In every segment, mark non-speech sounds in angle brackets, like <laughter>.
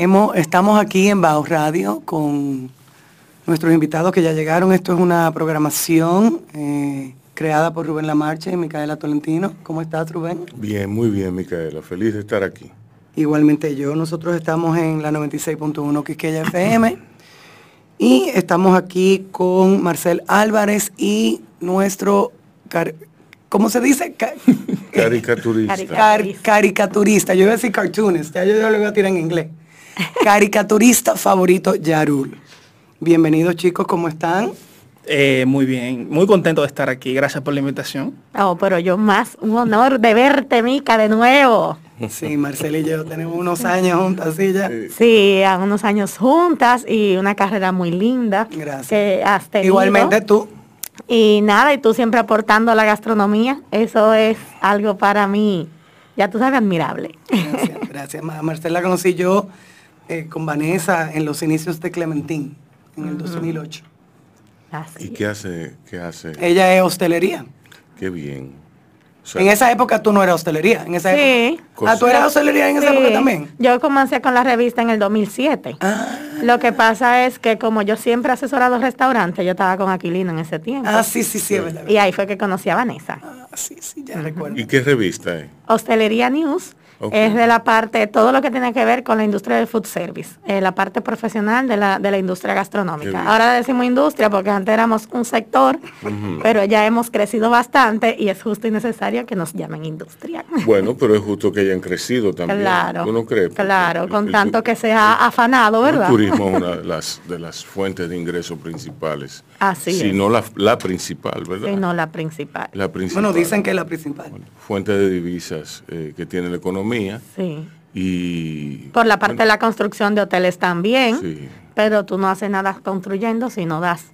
Hemos, estamos aquí en Baos Radio con nuestros invitados que ya llegaron. Esto es una programación eh, creada por Rubén Lamarche y Micaela Tolentino. ¿Cómo estás, Rubén? Bien, muy bien, Micaela. Feliz de estar aquí. Igualmente yo. Nosotros estamos en la 96.1 Quisqueya FM y estamos aquí con Marcel Álvarez y nuestro, ¿cómo se dice? <laughs> caricaturista. caricaturista. Yo iba a decir cartoonist, ya yo, yo lo voy a tirar en inglés. Caricaturista favorito, Yarul. Bienvenidos chicos, ¿cómo están? Eh, muy bien, muy contento de estar aquí. Gracias por la invitación. Oh, pero yo más, un honor de verte, Mica, de nuevo. Sí, Marcela y yo tenemos unos años juntas, sí, ya. Sí, unos años juntas y una carrera muy linda. Gracias. Que has tenido. Igualmente tú. Y nada, y tú siempre aportando a la gastronomía. Eso es algo para mí, ya tú sabes, admirable. Gracias, gracias. Marcela conocí yo eh, con Vanessa en los inicios de Clementín, en el 2008. ¿Y qué hace, qué hace? Ella es hostelería. Qué bien en esa época tú no eras hostelería, en esa sí. época. Ah, tú eras hostelería en esa época también. Yo comencé con la revista en el 2007. Ah. Lo que pasa es que como yo siempre he asesorado restaurantes, yo estaba con Aquilino en ese tiempo. Ah, sí, sí, sí, es verdad. Y ahí fue que conocí a Vanessa. Ah, sí, sí, ya recuerdo. ¿Y qué revista es? Hostelería News. Es de la parte, todo lo que tiene que ver con la industria del food service, eh, la parte profesional de la, de la industria gastronómica. Ahora decimos industria porque antes éramos un sector, pero ya hemos crecido bastante y es justo y necesario que nos llamen industria. Bueno, pero es <laughs> justo que hayan crecido también. Claro. ¿Tú no crees? Claro, con tanto que se ha afanado, ¿verdad? El turismo es una <laughs> de las, de las fuentes de ingresos principales. Así si no la, la, principal, ¿verdad? Si no la principal. La principal. Bueno, dicen que es la principal. fuente de divisas eh, que tiene la economía Sí. Y, Por la parte de la construcción de hoteles también. Pero tú no haces nada construyendo, sino das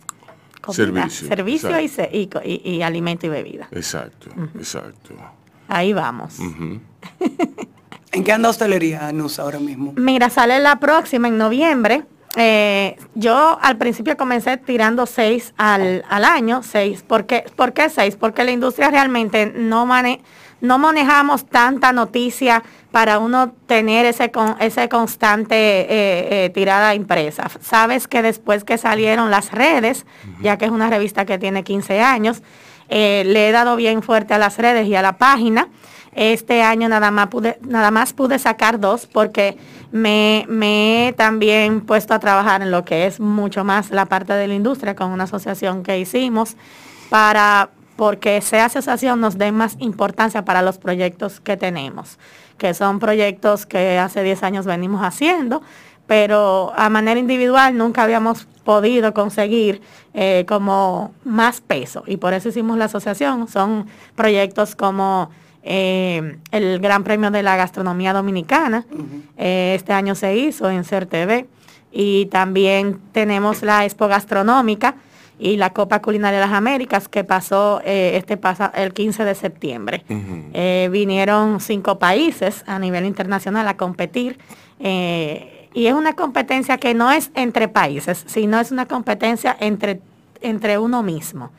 servicio, servicio y, y, alimento y bebida. Exacto, exacto. Ahí vamos. ¿En qué anda hostelería, Nus, ahora mismo? Mira, sale la próxima en noviembre. Eh, yo al principio comencé tirando seis al, al año, seis. ¿Por qué, ¿Por qué seis? Porque la industria realmente no maneja no manejamos tanta noticia para uno tener ese, con, ese constante eh, eh, tirada impresa. Sabes que después que salieron las redes, ya que es una revista que tiene 15 años, eh, le he dado bien fuerte a las redes y a la página. Este año nada más pude, nada más pude sacar dos porque me, me he también puesto a trabajar en lo que es mucho más la parte de la industria con una asociación que hicimos para porque esa asociación nos dé más importancia para los proyectos que tenemos, que son proyectos que hace 10 años venimos haciendo, pero a manera individual nunca habíamos podido conseguir eh, como más peso y por eso hicimos la asociación. Son proyectos como eh, el Gran Premio de la Gastronomía Dominicana, eh, este año se hizo en CERTV y también tenemos la Expo Gastronómica, y la Copa Culinaria de las Américas que pasó eh, este pasa, el 15 de septiembre. Eh, vinieron cinco países a nivel internacional a competir y es una competencia que no es entre países, sino es una competencia entre, entre uno mismo,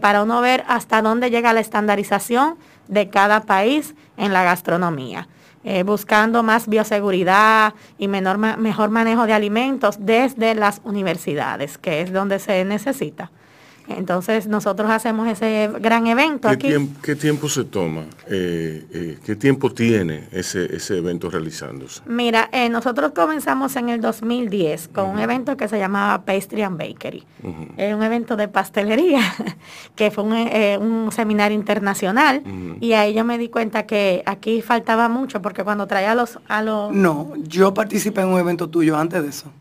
para uno ver hasta dónde llega la estandarización de cada país en la gastronomía. Eh, buscando más bioseguridad y menor, mejor manejo de alimentos desde las universidades, que es donde se necesita. Entonces nosotros hacemos ese gran evento ¿Qué aquí. Tiempo, ¿Qué tiempo se toma? Eh, eh, ¿Qué tiempo tiene ese, ese evento realizándose? Mira, eh, nosotros comenzamos en el 2010 con un evento que se llamaba Pastry and Bakery. Es un evento de pastelería, <laughs> que fue un, seminario internacional. Y ahí yo me di cuenta que aquí faltaba mucho, porque cuando traía a los, a los... No, yo participé en un evento tuyo antes de eso.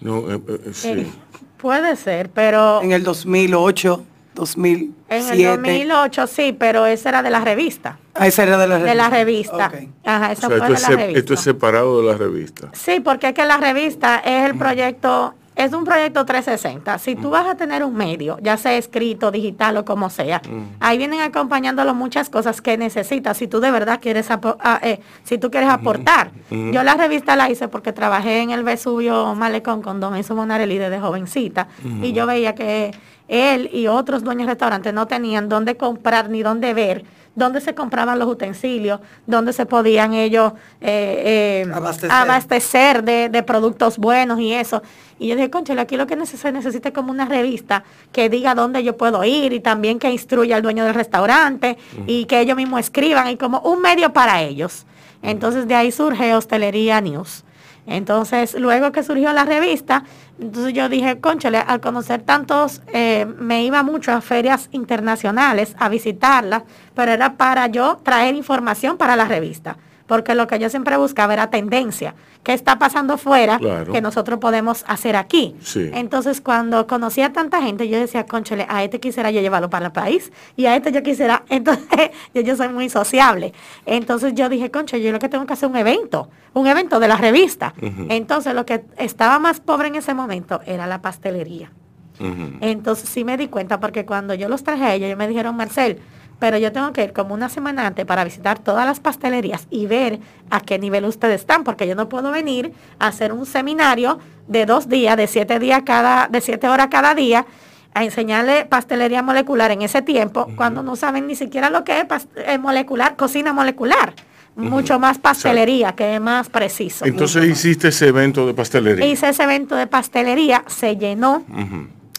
No, sí. Puede ser, pero... En el 2008, 2007. En el 2008 sí, pero esa era de la revista. Ah, esa era de la revista. De la revista. Ajá, eso fue de la revista. Esto es separado de la revista. Sí, porque es que la revista es el proyecto es un proyecto 360. Si tú vas a tener un medio, ya sea escrito, digital o como sea, ahí vienen acompañándolo muchas cosas que necesitas. Si tú de verdad quieres, ah, eh, si tú quieres aportar. Yo la revista la hice porque trabajé en el Vesubio Malecón con Don Enzo Monarelli desde jovencita y yo veía que él y otros dueños de restaurantes no tenían dónde comprar ni dónde ver dónde se compraban los utensilios, dónde se podían ellos eh, eh, abastecer, de, productos buenos y eso. Y yo dije, conchale, aquí lo que se necesita es como una revista que diga dónde yo puedo ir y también que instruya al dueño del restaurante y que ellos mismos escriban y como un medio para ellos. Entonces de ahí surge Hostelería News. Entonces, luego que surgió la revista, entonces yo dije, conchale, al conocer tantos, eh, me iba mucho a ferias internacionales a visitarlas, pero era para yo traer información para la revista porque lo que yo siempre buscaba era tendencia. ¿Qué está pasando fuera que nosotros podemos hacer aquí? Entonces, cuando conocí a tanta gente, yo decía, conchale, a este quisiera yo llevarlo para el país y a este yo quisiera, <laughs> entonces yo, soy muy sociable. Entonces yo dije, conchale, yo lo que tengo que hacer un evento, un evento de la revista. Entonces, lo que estaba más pobre en ese momento era la pastelería. Entonces sí me di cuenta porque cuando yo los traje a ellos, ellos me dijeron, Marcel, pero yo tengo que ir como una semana antes para visitar todas las pastelerías y ver a qué nivel ustedes están, porque yo no puedo venir a hacer un seminario de dos días, de siete días cada, de siete horas cada día, a enseñarle pastelería molecular en ese tiempo, cuando no saben ni siquiera lo que es eh, molecular, cocina molecular. Mucho más pastelería, que es más preciso. Entonces hiciste ese evento de pastelería. Hice ese evento de pastelería, se llenó,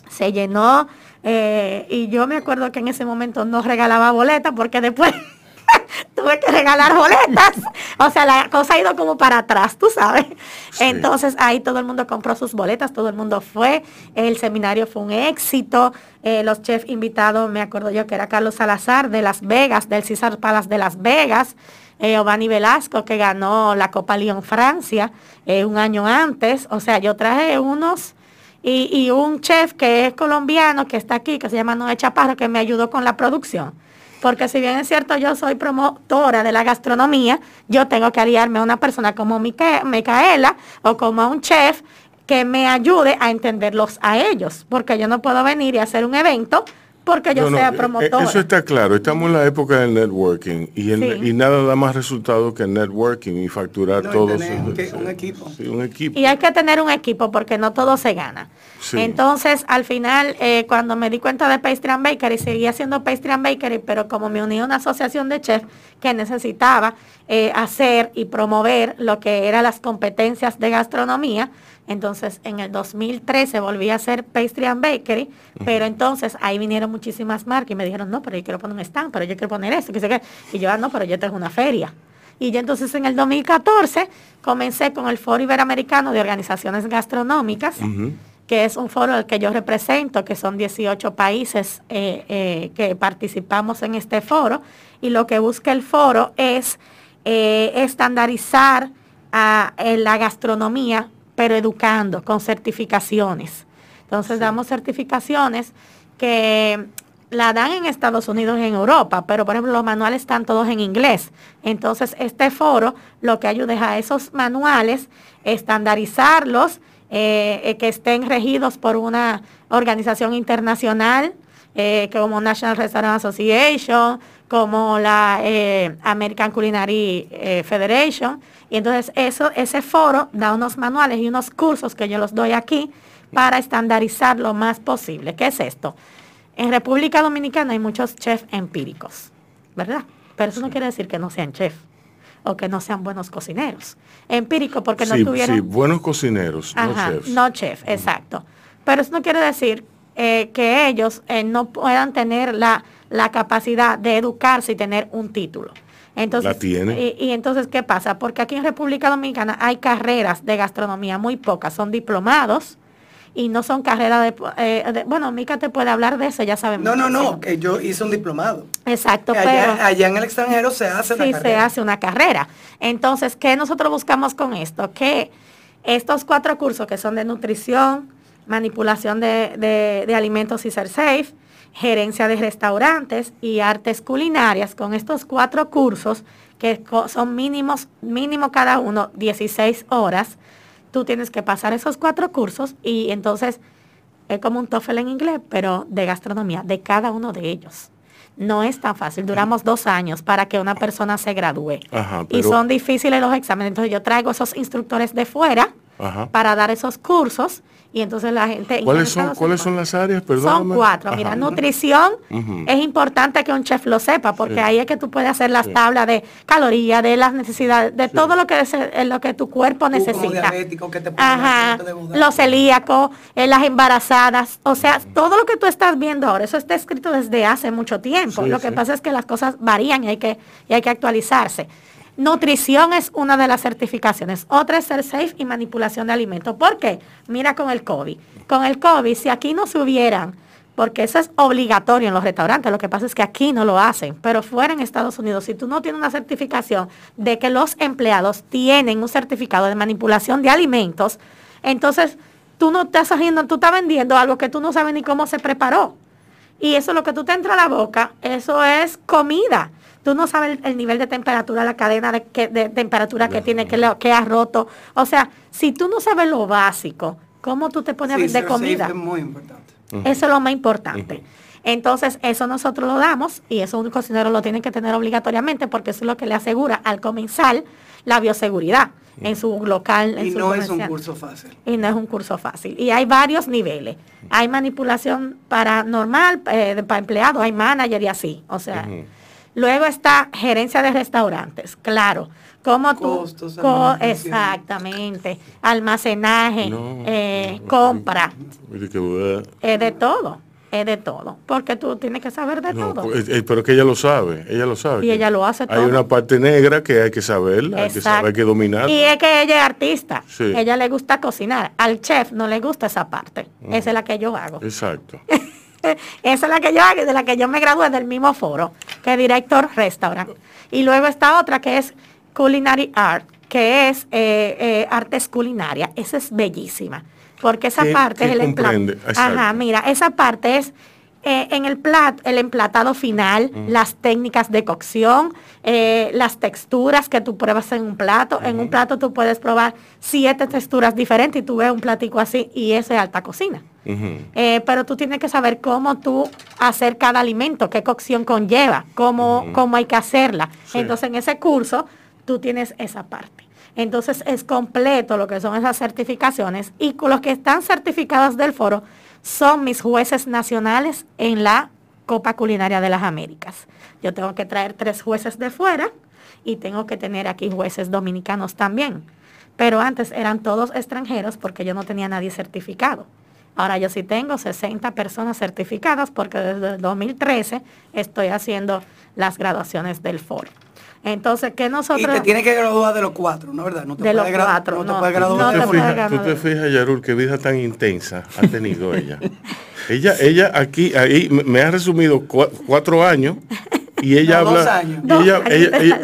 se llenó eh, y yo me acuerdo que en ese momento no regalaba boletas porque después <laughs> tuve que regalar boletas. O sea, la cosa ha ido como para atrás, tú sabes. Entonces ahí todo el mundo compró sus boletas, todo el mundo fue. El seminario fue un éxito. Eh, los chefs invitados, me acuerdo yo que era Carlos Salazar de Las Vegas, del César Palace de Las Vegas. Eh, Obani Velasco, que ganó la Copa Lyon Francia un año antes. O sea, yo traje unos y, un chef que es colombiano, que está aquí, que se llama Noé Chaparro, que me ayudó con la producción. Porque si bien es cierto, yo soy promotora de la gastronomía, yo tengo que aliarme a una persona como Micaela o como a un chef que me ayude a entenderlos a ellos, porque yo no puedo venir y hacer un evento porque yo sea eh, promotor. Eso está claro, estamos en la época del networking y, y nada da más resultado que el networking y facturar todos. un equipo. un equipo. Y hay que tener un equipo porque no todo se gana. Entonces, al final, eh, cuando me di cuenta de Pastry and Bakery, seguía haciendo Pastry and Bakery, pero como me uní a una asociación de chefs que necesitaba eh, hacer y promover lo que eran las competencias de gastronomía, entonces, en el 2013 volví a hacer Pastry and Bakery, pero entonces ahí vinieron muchísimas marcas y me dijeron, no, pero yo quiero poner un stand, pero yo quiero poner esto, que sé qué. Y yo, ah, no, pero yo tengo una feria. Y yo entonces en el 2014 comencé con el Foro Iberoamericano de Organizaciones Gastronómicas, que es un foro al que yo represento, que son 18 países eh, eh, que participamos en este foro. Y lo que busca el foro es eh, estandarizar a, la gastronomía pero educando con certificaciones. Entonces damos certificaciones que la dan en Estados Unidos y en Europa, pero por ejemplo los manuales están todos en inglés. Entonces este foro lo que ayuda es a esos manuales estandarizarlos, eh, eh, que estén regidos por una organización internacional eh, como National Restaurant Association, como la American Culinary Federation y entonces eso, ese foro da unos manuales y unos cursos que yo los doy aquí para estandarizar lo más posible. ¿Qué es esto? En República Dominicana hay muchos chefs empíricos, ¿verdad? Pero eso no quiere decir que no sean chefs o que no sean buenos cocineros. Empírico porque no tuvieron... Sí, buenos cocineros, no chefs. No chef, exacto. Pero eso no quiere decir eh, que ellos eh, no puedan tener la, la capacidad de educarse y tener un título. Entonces, Y, entonces, ¿qué pasa? Porque aquí en República Dominicana hay carreras de gastronomía muy pocas, son diplomados y no son carreras de, eh, bueno, Mica te puede hablar de eso, ya sabemos. No, no, no, que yo hice un diplomado. Exacto, allá, pero allá en el extranjero se hace una sí, se hace una carrera. Entonces, ¿qué nosotros buscamos con esto? Que estos cuatro cursos que son de nutrición, manipulación de, de, de alimentos y ser safe, gerencia de restaurantes y artes culinarias con estos cuatro cursos que son mínimos, mínimo cada uno 16 horas. Tú tienes que pasar esos cuatro cursos y entonces es como un TOEFL en inglés, pero de gastronomía, de cada uno de ellos. No es tan fácil, duramos dos años para que una persona se gradúe. Y son difíciles los exámenes. Entonces yo traigo esos instructores de fuera para dar esos cursos y entonces la gente... ¿Cuáles son, ¿cuáles son las áreas? Perdón. Son cuatro. Mira, nutrición es importante que un chef lo sepa, porque ahí es que tú puedes hacer las tablas de calorías, de las necesidades, de todo lo que es eh, lo que tu cuerpo necesita. Ajá. los celíacos, eh, las embarazadas, o sea, todo lo que tú estás viendo ahora, eso está escrito desde hace mucho tiempo. lo que pasa es que las cosas varían y hay que, y hay que actualizarse. Nutrición es una de las certificaciones. Otra es ser safe y manipulación de alimentos. ¿Por qué? Mira con el COVID. Con el COVID, si aquí no se hubieran, porque eso es obligatorio en los restaurantes, lo que pasa es que aquí no lo hacen, pero fuera en Estados Unidos, si tú no tienes una certificación de que los empleados tienen un certificado de manipulación de alimentos, entonces tú no estás haciendo, tú estás vendiendo algo que tú no sabes ni cómo se preparó. Y eso lo que tú te entra a la boca, eso es comida. Tú no sabes el, nivel de temperatura, la cadena de, temperatura que tiene, que, que ha roto. O sea, si tú no sabes lo básico, ¿cómo tú te pones a vender comida? Es muy importante. Eso es lo más importante. Entonces, eso nosotros lo damos y eso un cocinero lo tiene que tener obligatoriamente porque eso es lo que le asegura al comensal la bioseguridad en su local. y no es un curso fácil. Y no es un curso fácil. Y hay varios niveles. Hay manipulación para normal, eh, para empleado, hay manager y así. O sea, Luego está gerencia de restaurantes, claro. Como tú, exactamente, almacenaje, eh, compra, es de todo, es de todo, porque tú tienes que saber de todo. Pues, eh, pero que ella lo sabe, ella lo sabe. Y ella lo hace todo. Hay una parte negra que hay que saber, hay que saber, hay que dominar. Y es que ella es artista, ella le gusta cocinar, al chef no le gusta esa parte, esa es la que yo hago. Exacto. <laughs> Esa es la que yo hago, de la que yo me gradué del mismo foro, que es director restaurant. Y luego está otra que es Culinary Art, que es eh, eh, artes culinaria. Esa es bellísima, porque esa parte es el Ajá, mira, esa parte es eh, en el plat, el emplatado final, las técnicas de cocción, las texturas que tú pruebas en un plato. En un plato tú puedes probar siete texturas diferentes y tú ves un platico así y eso es alta cocina. Eh, pero tú tienes que saber cómo tú hacer cada alimento, qué cocción conlleva, cómo, cómo hay que hacerla. Entonces en ese curso tú tienes esa parte. Entonces es completo lo que son esas certificaciones y los que están certificados del foro son mis jueces nacionales en la Copa Culinaria de las Américas. Yo tengo que traer tres jueces de fuera y tengo que tener aquí jueces dominicanos también. Pero antes eran todos extranjeros porque yo no tenía nadie certificado. Ahora yo sí tengo 60 personas certificadas porque desde el 2013 estoy haciendo las graduaciones del foro. Entonces, que nosotros... Y te tiene que graduar de los cuatro, ¿no verdad? No te de los cuatro, no, te puedes graduar. No te tú te fijas, Yarul, qué vida tan intensa ha tenido ella. ella, ella aquí, ahí me ha resumido cuatro años y ella habla,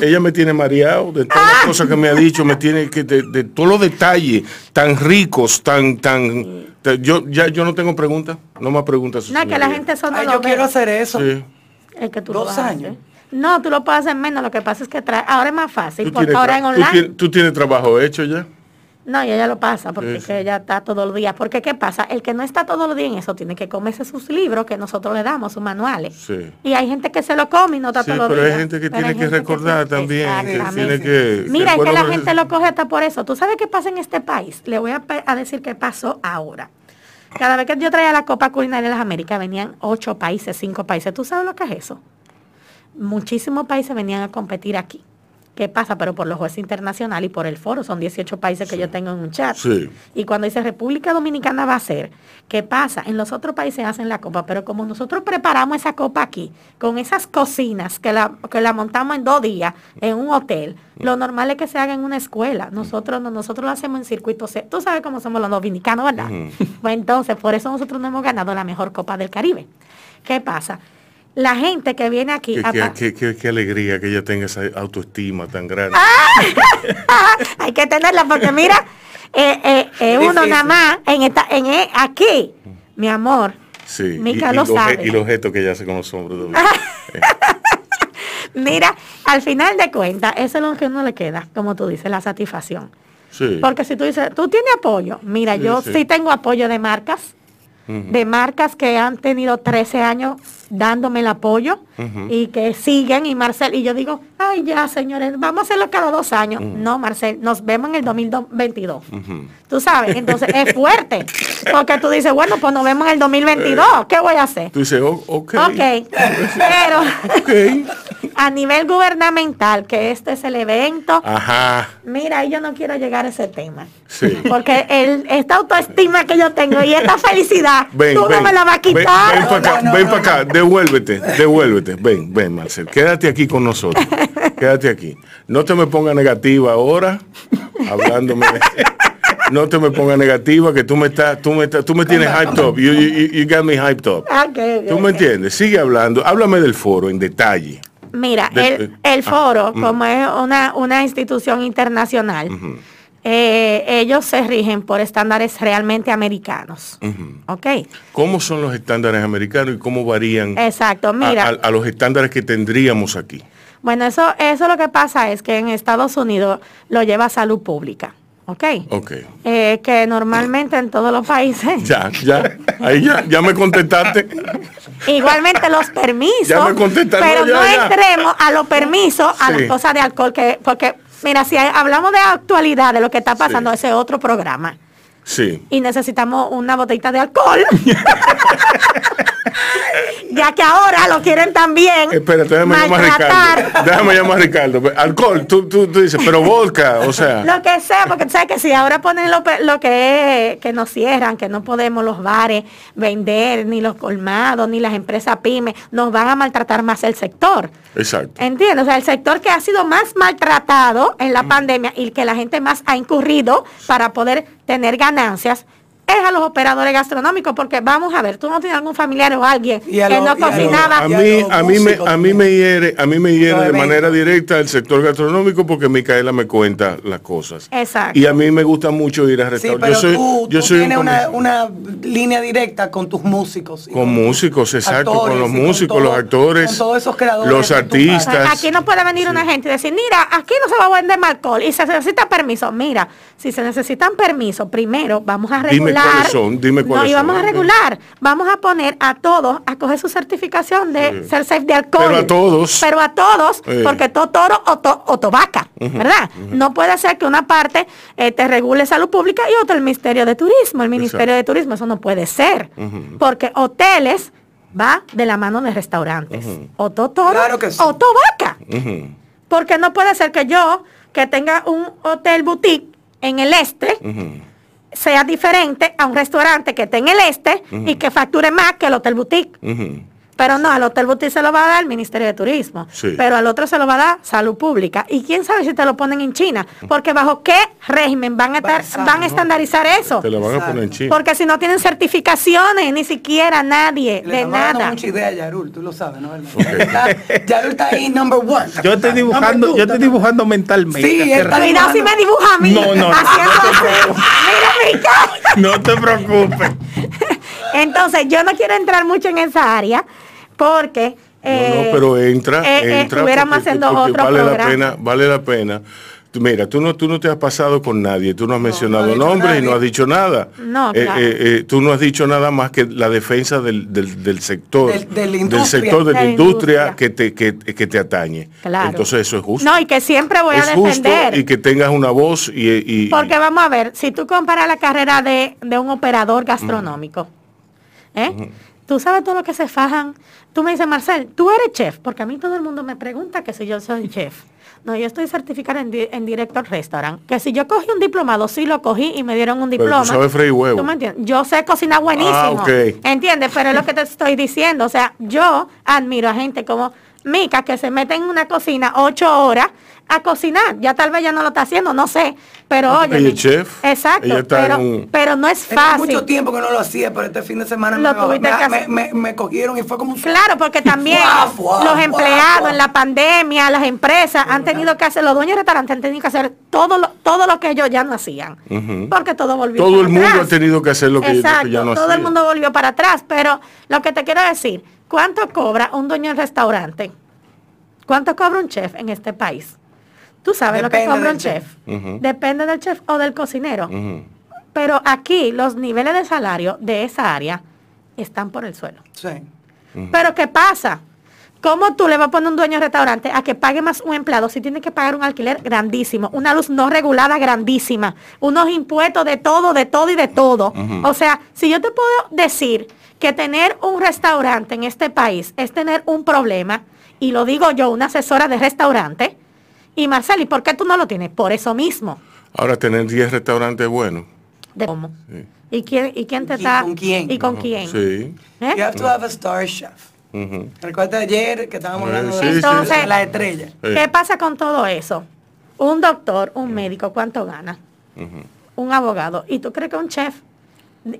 ella, me tiene mareado de todas las cosas que me ha dicho, me tiene que de, todos los detalles tan ricos, tan, tan, yo ya yo no tengo preguntas, no más preguntas. No, que la gente son Yo quiero hacer eso. Es que tú Dos años. No, tú lo puedes hacer menos, lo que pasa es que ahora es más fácil, porque ahora en online. ¿tú tienes trabajo hecho ya? No, y ella lo pasa porque ella está todos los días. Porque ¿qué pasa? El que no está todos los días en eso tiene que comerse sus libros que nosotros le damos, sus manuales. Sí. Y hay gente que se lo come y no está todos los días. pero hay gente que tiene que recordar también. Mira, es que la gente lo coge hasta por eso. ¿Tú sabes qué pasa en este país? Le voy a, a decir qué pasó ahora. Cada vez que yo traía la Copa Culinaria de las Américas, venían ocho países, cinco países. ¿Tú sabes lo que es eso? Muchísimos países venían a competir aquí. ¿Qué pasa? Pero por los jueces internacionales y por el foro, son 18 países que yo tengo en un chat. Y cuando dice República Dominicana va a ser, ¿qué pasa? En los otros países hacen la copa, pero como nosotros preparamos esa copa aquí, con esas cocinas que la, que la montamos en dos días en un hotel, lo normal es que se haga en una escuela. Nosotros no, nosotros lo hacemos en circuitos. Tú sabes cómo somos los dominicanos, ¿verdad? Pues entonces, por eso nosotros no hemos ganado la mejor copa del Caribe. ¿Qué pasa? La gente que viene aquí... Qué, alegría que ella tenga esa autoestima tan grande. Ah, <laughs> hay que tenerla porque mira, eh, eh, eh uno nada más en, esta, en e, aquí, mi amor. Sí, Mica y, lo sabe. Y los objetos que ella hace con los hombros. <laughs> mira, al final de cuentas, eso es lo que uno le queda, como tú dices, la satisfacción. Sí. Porque si tú dices, tú tienes apoyo, mira, yo sí. tengo apoyo de marcas, de marcas que han tenido 13 años dándome el apoyo y que siguen y Marcel, y yo digo, ay ya señores, vamos a hacerlo cada dos años. No, Marcel, nos vemos en el 2022. Tú sabes, entonces es fuerte, porque tú dices, bueno, pues nos vemos en el 2022, ¿qué voy a hacer? Tú dices, oh, ok. Ok, pero a nivel gubernamental, que este es el evento, Ajá. mira, yo no quiero llegar a ese tema. Sí. Porque el, esta autoestima que yo tengo y esta felicidad, tú no me la vas a quitar. Ven, para acá, ven para acá, devuélvete, devuélvete. Ven, ven, Marcel, quédate aquí con nosotros. quédate aquí. No te me pongas negativa ahora, hablándome no te me pongas negativa que tú me estás, tú me, tú me tienes hyped up. You, you, got me hyped up. ¿Tú me entiendes? Sigue hablando. Háblame del foro en detalle. Mira, el, el, foro, como es una, una institución internacional, eh, ellos se rigen por estándares realmente americanos. ¿Ok? ¿Cómo son los estándares americanos y cómo varían Exacto, mira, a, los estándares que tendríamos aquí? Bueno, eso, eso lo que pasa es que en Estados Unidos lo lleva salud pública. ¿ok? Ok. Eh, que normalmente en todos los países. Ya, ya, ahí ya, ya me contestaste. Igualmente los permisos. Ya me contestaste. Pero no, entremos a los permisos, a las cosas de alcohol, que, porque, mira, si hablamos de actualidad, de lo que está pasando, ese otro programa. Sí. Y necesitamos una botellita de alcohol. <laughs> ya que ahora lo quieren también. Espérate, déjame llamar a Ricardo. Déjame llamar a Ricardo. Alcohol, tú, tú, tú, dices, pero vodka, o sea. Lo que sea, porque tú sabes que si ahora ponen lo, lo que es, que nos cierran, que no podemos los bares vender, ni los colmados, ni las empresas pymes, nos van a maltratar más el sector. Exacto. Entiendo, o sea, el sector que ha sido más maltratado en la pandemia y que la gente más ha incurrido para poder tener ganancias es a los operadores gastronómicos, porque vamos a ver, tú no tienes algún familiar o alguien que no cocinaba. A, mí, a, mí me, a mí me hiere, a mí me hiere de manera directa el sector gastronómico porque Micaela me cuenta las cosas. Exacto. Y a mí me gusta mucho ir a restaurantes. yo soy, yo soy tienes una, línea directa con tus músicos. Con, músicos, exacto, con los músicos, los actores, con todos esos creadores los artistas. Aquí no puede venir una gente y decir, mira, aquí no se va a vender alcohol y se necesita permiso. Mira, si se necesitan permiso, primero vamos a regular son, dime cuáles no, y vamos a regular. Vamos a poner a todos a coger su certificación de ser safe de alcohol. Pero a todos. Pero a todos, porque todo toro o, to, o tobaca, ¿verdad? No puede ser que una parte eh, te regule salud pública y otra el Ministerio de Turismo. El Ministerio de Turismo, eso no puede ser. Porque hoteles va de la mano de restaurantes. O todo toro o tobaca. Porque no puede ser que yo, que tenga un hotel boutique en el este, sea diferente a un restaurante que esté en el este y que facture más que el Hotel Boutique. Pero no, al Hotel Boutique se lo va a dar el Ministerio de Turismo. Pero al otro se lo va a dar Salud Pública. Y quién sabe si te lo ponen en China. Porque bajo qué régimen van a, estar, van a estandarizar eso. Te lo van a poner en China. Porque si no tienen certificaciones, ni siquiera nadie, de nada. mucha idea Yarul, tú lo sabes, ¿no? Yarul está ahí, number one. Yo estoy dibujando, yo estoy dibujando mentalmente. Sí, Cuidado si me dibuja a mí. No, no, no. No te preocupes. <laughs> Entonces, yo no quiero entrar mucho en esa área porque... no, no, eh, pero entra, eh, eh, entra haciendo otro vale la pena, vale la pena. Mira, tú no, tú no te has pasado con nadie, tú no has mencionado nombres y no has dicho nada. No, tú no has dicho nada más que la defensa del, del, sector, del, sector de la, industria, Que, te, que, te atañe. Claro. Entonces eso es justo. No, y que siempre voy a defender. y que tengas una voz y, Porque vamos a ver, si tú comparas la carrera de, un operador gastronómico, ¿eh? Tú sabes todo lo que se fajan. Tú me dices, Marcel, tú eres chef, porque a mí todo el mundo me pregunta que si yo soy chef. No, yo estoy certificada en, en director restaurant. Que si yo cogí un diplomado, sí lo cogí y me dieron un diploma. Pero tú sabes huevo. ¿Tú me entiendes? Yo sé cocinar buenísimo. Ah, ¿Entiendes? Pero es lo que te estoy diciendo. O sea, yo admiro a gente como Mica que se mete en una cocina ocho horas a cocinar. Ya tal vez ya no lo está haciendo, no sé. Pero oye. chef. Exacto. Pero, pero, no es fácil. mucho tiempo que no lo hacía, pero este fin de semana me, cogieron y fue como Claro, porque <laughs> también los empleados en la pandemia, las empresas han tenido que hacer, los dueños de restaurantes han tenido que hacer todo lo, todo lo que ellos ya no hacían. Porque todo volvió Todo el mundo ha tenido que hacer lo que, Exacto, ya no Todo el mundo volvió para atrás. Pero lo que te quiero decir, ¿cuánto cobra un dueño de restaurante? ¿Cuánto cobra un chef en este país? Tú sabes lo que cobra un chef. Depende del chef o del cocinero. Pero aquí los niveles de salario de esa área están por el suelo. Sí. Pero ¿qué pasa? ¿Cómo tú le vas a poner un dueño de restaurante a que pague más un empleado si tiene que pagar un alquiler grandísimo, una luz no regulada grandísima, unos impuestos de todo, de todo y de todo? O sea, si yo te puedo decir que tener un restaurante en este país es tener un problema, y lo digo yo, una asesora de restaurante, y Marceli, ¿por qué tú no lo tienes? Por eso mismo. Ahora tener 10 restaurantes buenos. ¿De cómo? ¿Y quién, ¿Y quién te está? ¿Con quién? ¿Y con quién? Sí. ¿Eh? You have to have a star chef. Recuerda ayer que estábamos hablando de Entonces, la estrella. ¿Qué pasa con todo eso? Un doctor, un médico, ¿cuánto gana? Un abogado. ¿Y tú crees que un chef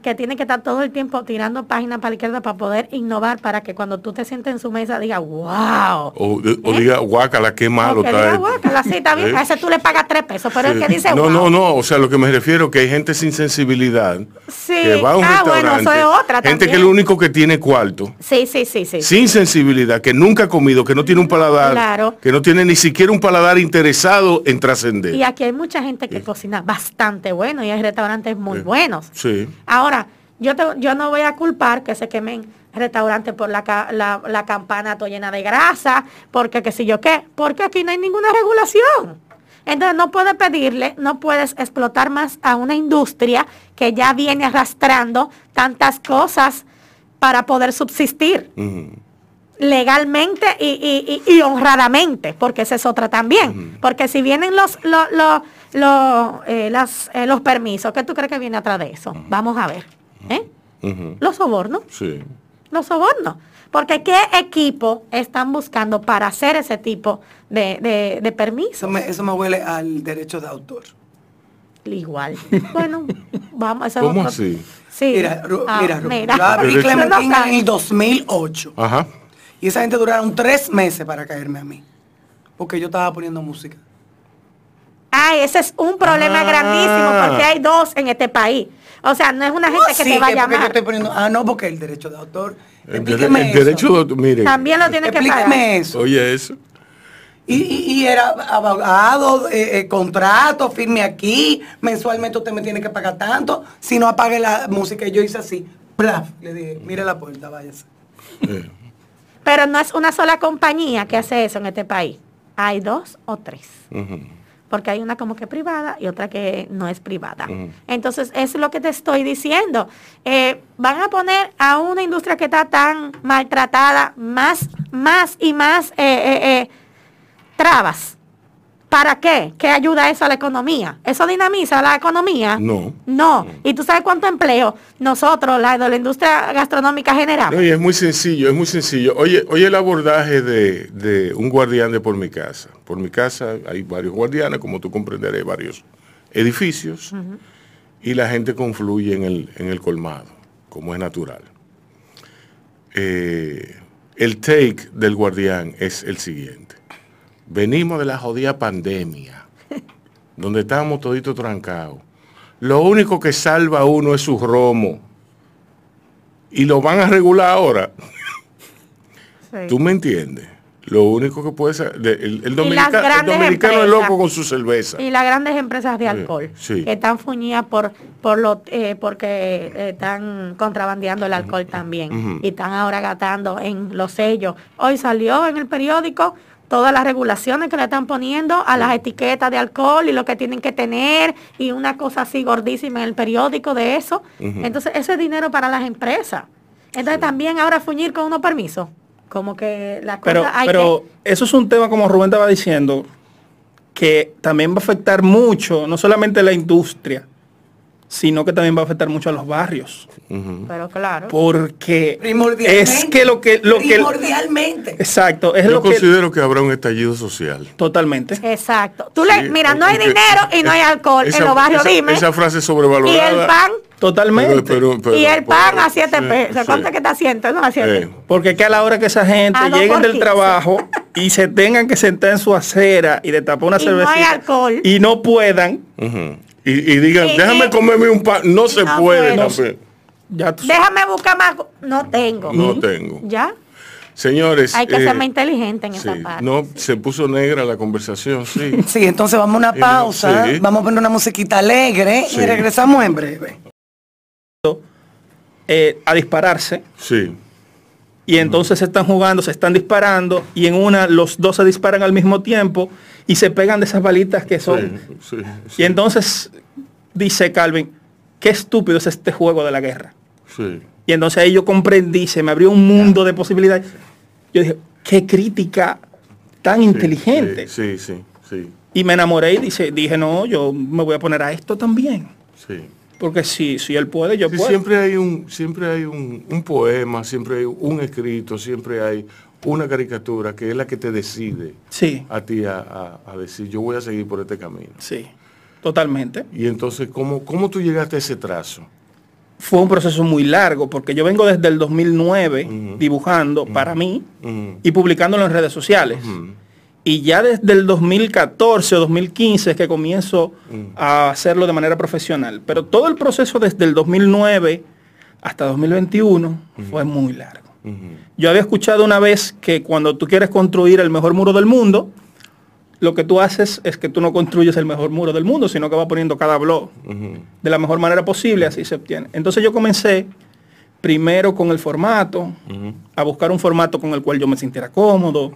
que tiene que estar todo el tiempo tirando páginas para la izquierda para poder innovar para que cuando tú te sientes en su mesa diga wow. O, diga guácala, qué malo está. Diga, guácala, sí, está bien. A ese tú le pagas tres pesos, pero el que dice No, no, no, o sea, lo que me refiero que hay gente sin sensibilidad. Sí. Que va a un ah, restaurante. Bueno, eso es otra gente que es lo único que tiene cuarto. Sí, sí, sí, sí. Sin sensibilidad, que nunca ha comido, que no tiene un paladar. Claro. Que no tiene ni siquiera un paladar interesado en trascender. Y aquí hay mucha gente que cocina bastante bueno y hay restaurantes muy buenos. Sí. Ahora, yo, yo no voy a culpar que se quemen restaurantes por la, la, campana todo llena de grasa, porque qué sé yo qué, porque aquí no hay ninguna regulación. Entonces no puedes pedirle, no puedes explotar más a una industria que ya viene arrastrando tantas cosas para poder subsistir. Legalmente y, honradamente, porque esa es otra también. Porque si vienen los, los, eh, eh, los permisos, ¿qué tú crees que viene atrás de eso? Vamos a ver. ¿Eh? Los sobornos. Sí. Los sobornos. Porque ¿qué equipo están buscando para hacer ese tipo de, de, permiso? Eso me, huele al derecho de autor. Igual. bueno, <laughs> vamos. a ¿Cómo así? Sí. Mira, ah, mira, mira. yo abrí Clementina en el 2008. Ajá. Y esa gente duraron tres meses para caerme a mí. Porque yo estaba poniendo música. Ah, ese es un problema ah. grandísimo porque hay dos en este país. O sea, no es una gente que te va a llamar. Yo estoy poniendo, ah, no, porque el derecho de autor. El, derecho de autor, mire. También lo tienes que pagar. eso. Oye, eso. Y, era abogado, eh, eh, contrato, firme aquí, mensualmente usted me tiene que pagar tanto, si no apague la música. Y yo hice así, plaf, le dije, mire la puerta, váyase. Pero no es una sola compañía que hace eso en este país. Hay dos o tres porque hay una como que privada y otra que no es privada. Entonces, es lo que te estoy diciendo. Eh, van a poner a una industria que está tan maltratada más, más y más eh, eh, trabas ¿Para qué? ¿Qué ayuda eso a la economía? ¿Eso dinamiza la economía? No. No. ¿Y tú sabes cuánto empleo nosotros, la de la industria gastronómica general? No, y es muy sencillo, es muy sencillo. Oye, oye el abordaje de, un guardián de por mi casa. Por mi casa hay varios guardianes, como tú comprenderás, varios edificios. Y la gente confluye en el, en el colmado, como es natural. Eh, el take del guardián es el siguiente Venimos de la jodida pandemia, <laughs> donde estábamos toditos trancados. Lo único que salva a uno es su romo. Y lo van a regular ahora. <laughs> ¿Tú me entiendes? Lo único que puede ser, el, dominicano es loco con su cerveza. Y las grandes empresas de alcohol, que están fuñidas por, por lo, eh, porque eh, están contrabandeando el alcohol también. Y están ahora gastando en los sellos. Hoy salió en el periódico todas las regulaciones que le están poniendo a las etiquetas de alcohol y lo que tienen que tener y una cosa así gordísima en el periódico de eso. Entonces, ese es dinero para las empresas. Entonces, también ahora fuñir con unos permisos. Como que la pero, Pero eso es un tema, como Rubén estaba diciendo, que también va a afectar mucho, no solamente la industria, sino que también va a afectar mucho a los barrios. Pero claro. Porque es que lo que lo primordialmente. exacto, es Yo lo considero que... habrá un estallido social. Totalmente. Exacto. Tú le mira, no hay dinero y no hay alcohol en los barrios, dime. Esa frase sobrevalorada. Y el pan Totalmente. y el pan a 7 pesos. ¿Cuánto que está haciendo? No, a Porque que a la hora que esa gente ah, llegue del trabajo y se tengan que sentar en su acera y de tapar una cerveza no hay alcohol. y no puedan, y, digan, déjame comerme un pan. No se puede. déjame buscar más. No tengo. No tengo. ¿Ya? Señores. Hay que ser eh, más inteligente en esa parte. No, se puso negra la conversación, sí. <laughs> sí, entonces vamos a una pausa. Vamos a poner una musiquita alegre y regresamos en breve. Eh, a dispararse. Sí. Y entonces se están jugando, se están disparando y en una los dos se disparan al mismo tiempo y se pegan de esas balitas que son. Y entonces dice Calvin, qué estúpido es este juego de la guerra. Y entonces ahí yo comprendí, se me abrió un mundo de posibilidades. Yo dije, qué crítica tan inteligente. Sí, sí, sí, Y me enamoré y dice, dije, no, yo me voy a poner a esto también. Sí. Porque si, si él puede, yo puedo. Siempre hay, un, siempre hay un, poema, siempre hay un escrito, siempre hay una caricatura que es la que te decide sí. a ti a, decir, yo voy a seguir por este camino. Sí, totalmente. Y entonces, ¿cómo, cómo tú llegaste a ese trazo? Fue un proceso muy largo, porque yo vengo desde el 2009 dibujando para mí y publicándolo en redes sociales y ya desde el 2014 o 2015 es que comienzo mm. a hacerlo de manera profesional. Pero todo el proceso desde el 2009 hasta 2021 mm. fue muy largo. Yo había escuchado una vez que cuando tú quieres construir el mejor muro del mundo, lo que tú haces es que tú no construyes el mejor muro del mundo, sino que vas poniendo cada blog de la mejor manera posible, así se obtiene. Entonces yo comencé primero con el formato, a buscar un formato con el cual yo me sintiera cómodo,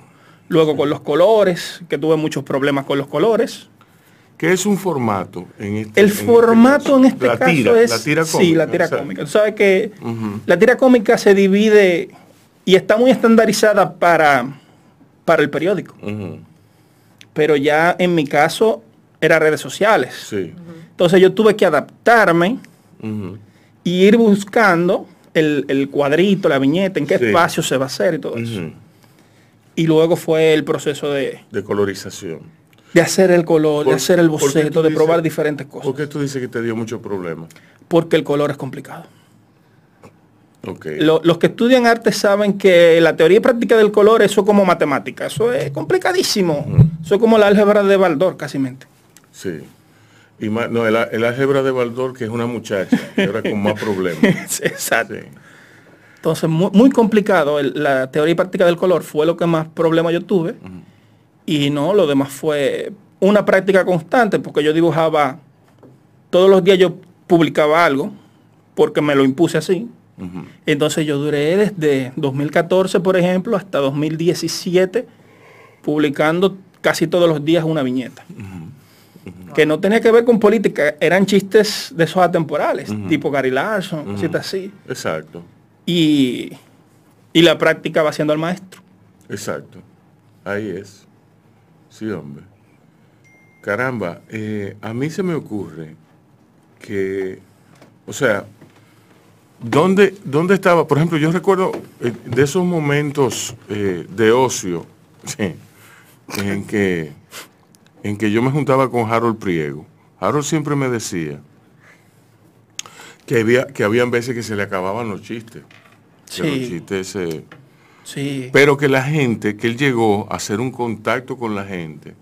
Luego con los colores, que tuve muchos problemas con los colores. ¿Qué es un formato? En este, el este formato en este, caso es... La tira cómica. Sí, la tira cómica. Tú sabes que la tira cómica se divide y está muy estandarizada para, para el periódico. Pero ya en mi caso era redes sociales. Sí. Entonces yo tuve que adaptarme y ir buscando el, cuadrito, la viñeta, en qué espacio se va a hacer y todo eso y luego fue el proceso de... De colorización. De hacer el color, de hacer el boceto, de probar diferentes cosas. ¿Por qué tú dices que te dio mucho problema? Porque el color es complicado. Okay. los que estudian arte saben que la teoría y práctica del color, eso es como matemática, eso es complicadísimo. Eso es como la álgebra de Baldor, casi mente. Sí. Y no, el, álgebra de Baldor, que es una muchacha, ahora con más <laughs> problemas. Exacto. Entonces, muy, complicado. la teoría y práctica del color fue lo que más problema yo tuve. Y no, lo demás fue una práctica constante, porque yo dibujaba, todos los días yo publicaba algo, porque me lo impuse así. Entonces yo duré desde 2014, por ejemplo, hasta 2017, publicando casi todos los días una viñeta. Que no tenía que ver con política, eran chistes de esos atemporales, tipo Gary Larson, cositas así. Exacto y, la práctica va siendo el maestro. Exacto. Ahí es. Sí, hombre. Caramba, eh, a mí se me ocurre que, o sea, ¿dónde, ¿dónde estaba? Por ejemplo, yo recuerdo eh, de esos momentos eh, de ocio <laughs> en, que, en que yo me juntaba con Harold Priego. Harold siempre me decía, que había que habían veces que se le acababan los chistes. Sí. los chistes sí. Pero que la gente, que él llegó a hacer un contacto con la gente,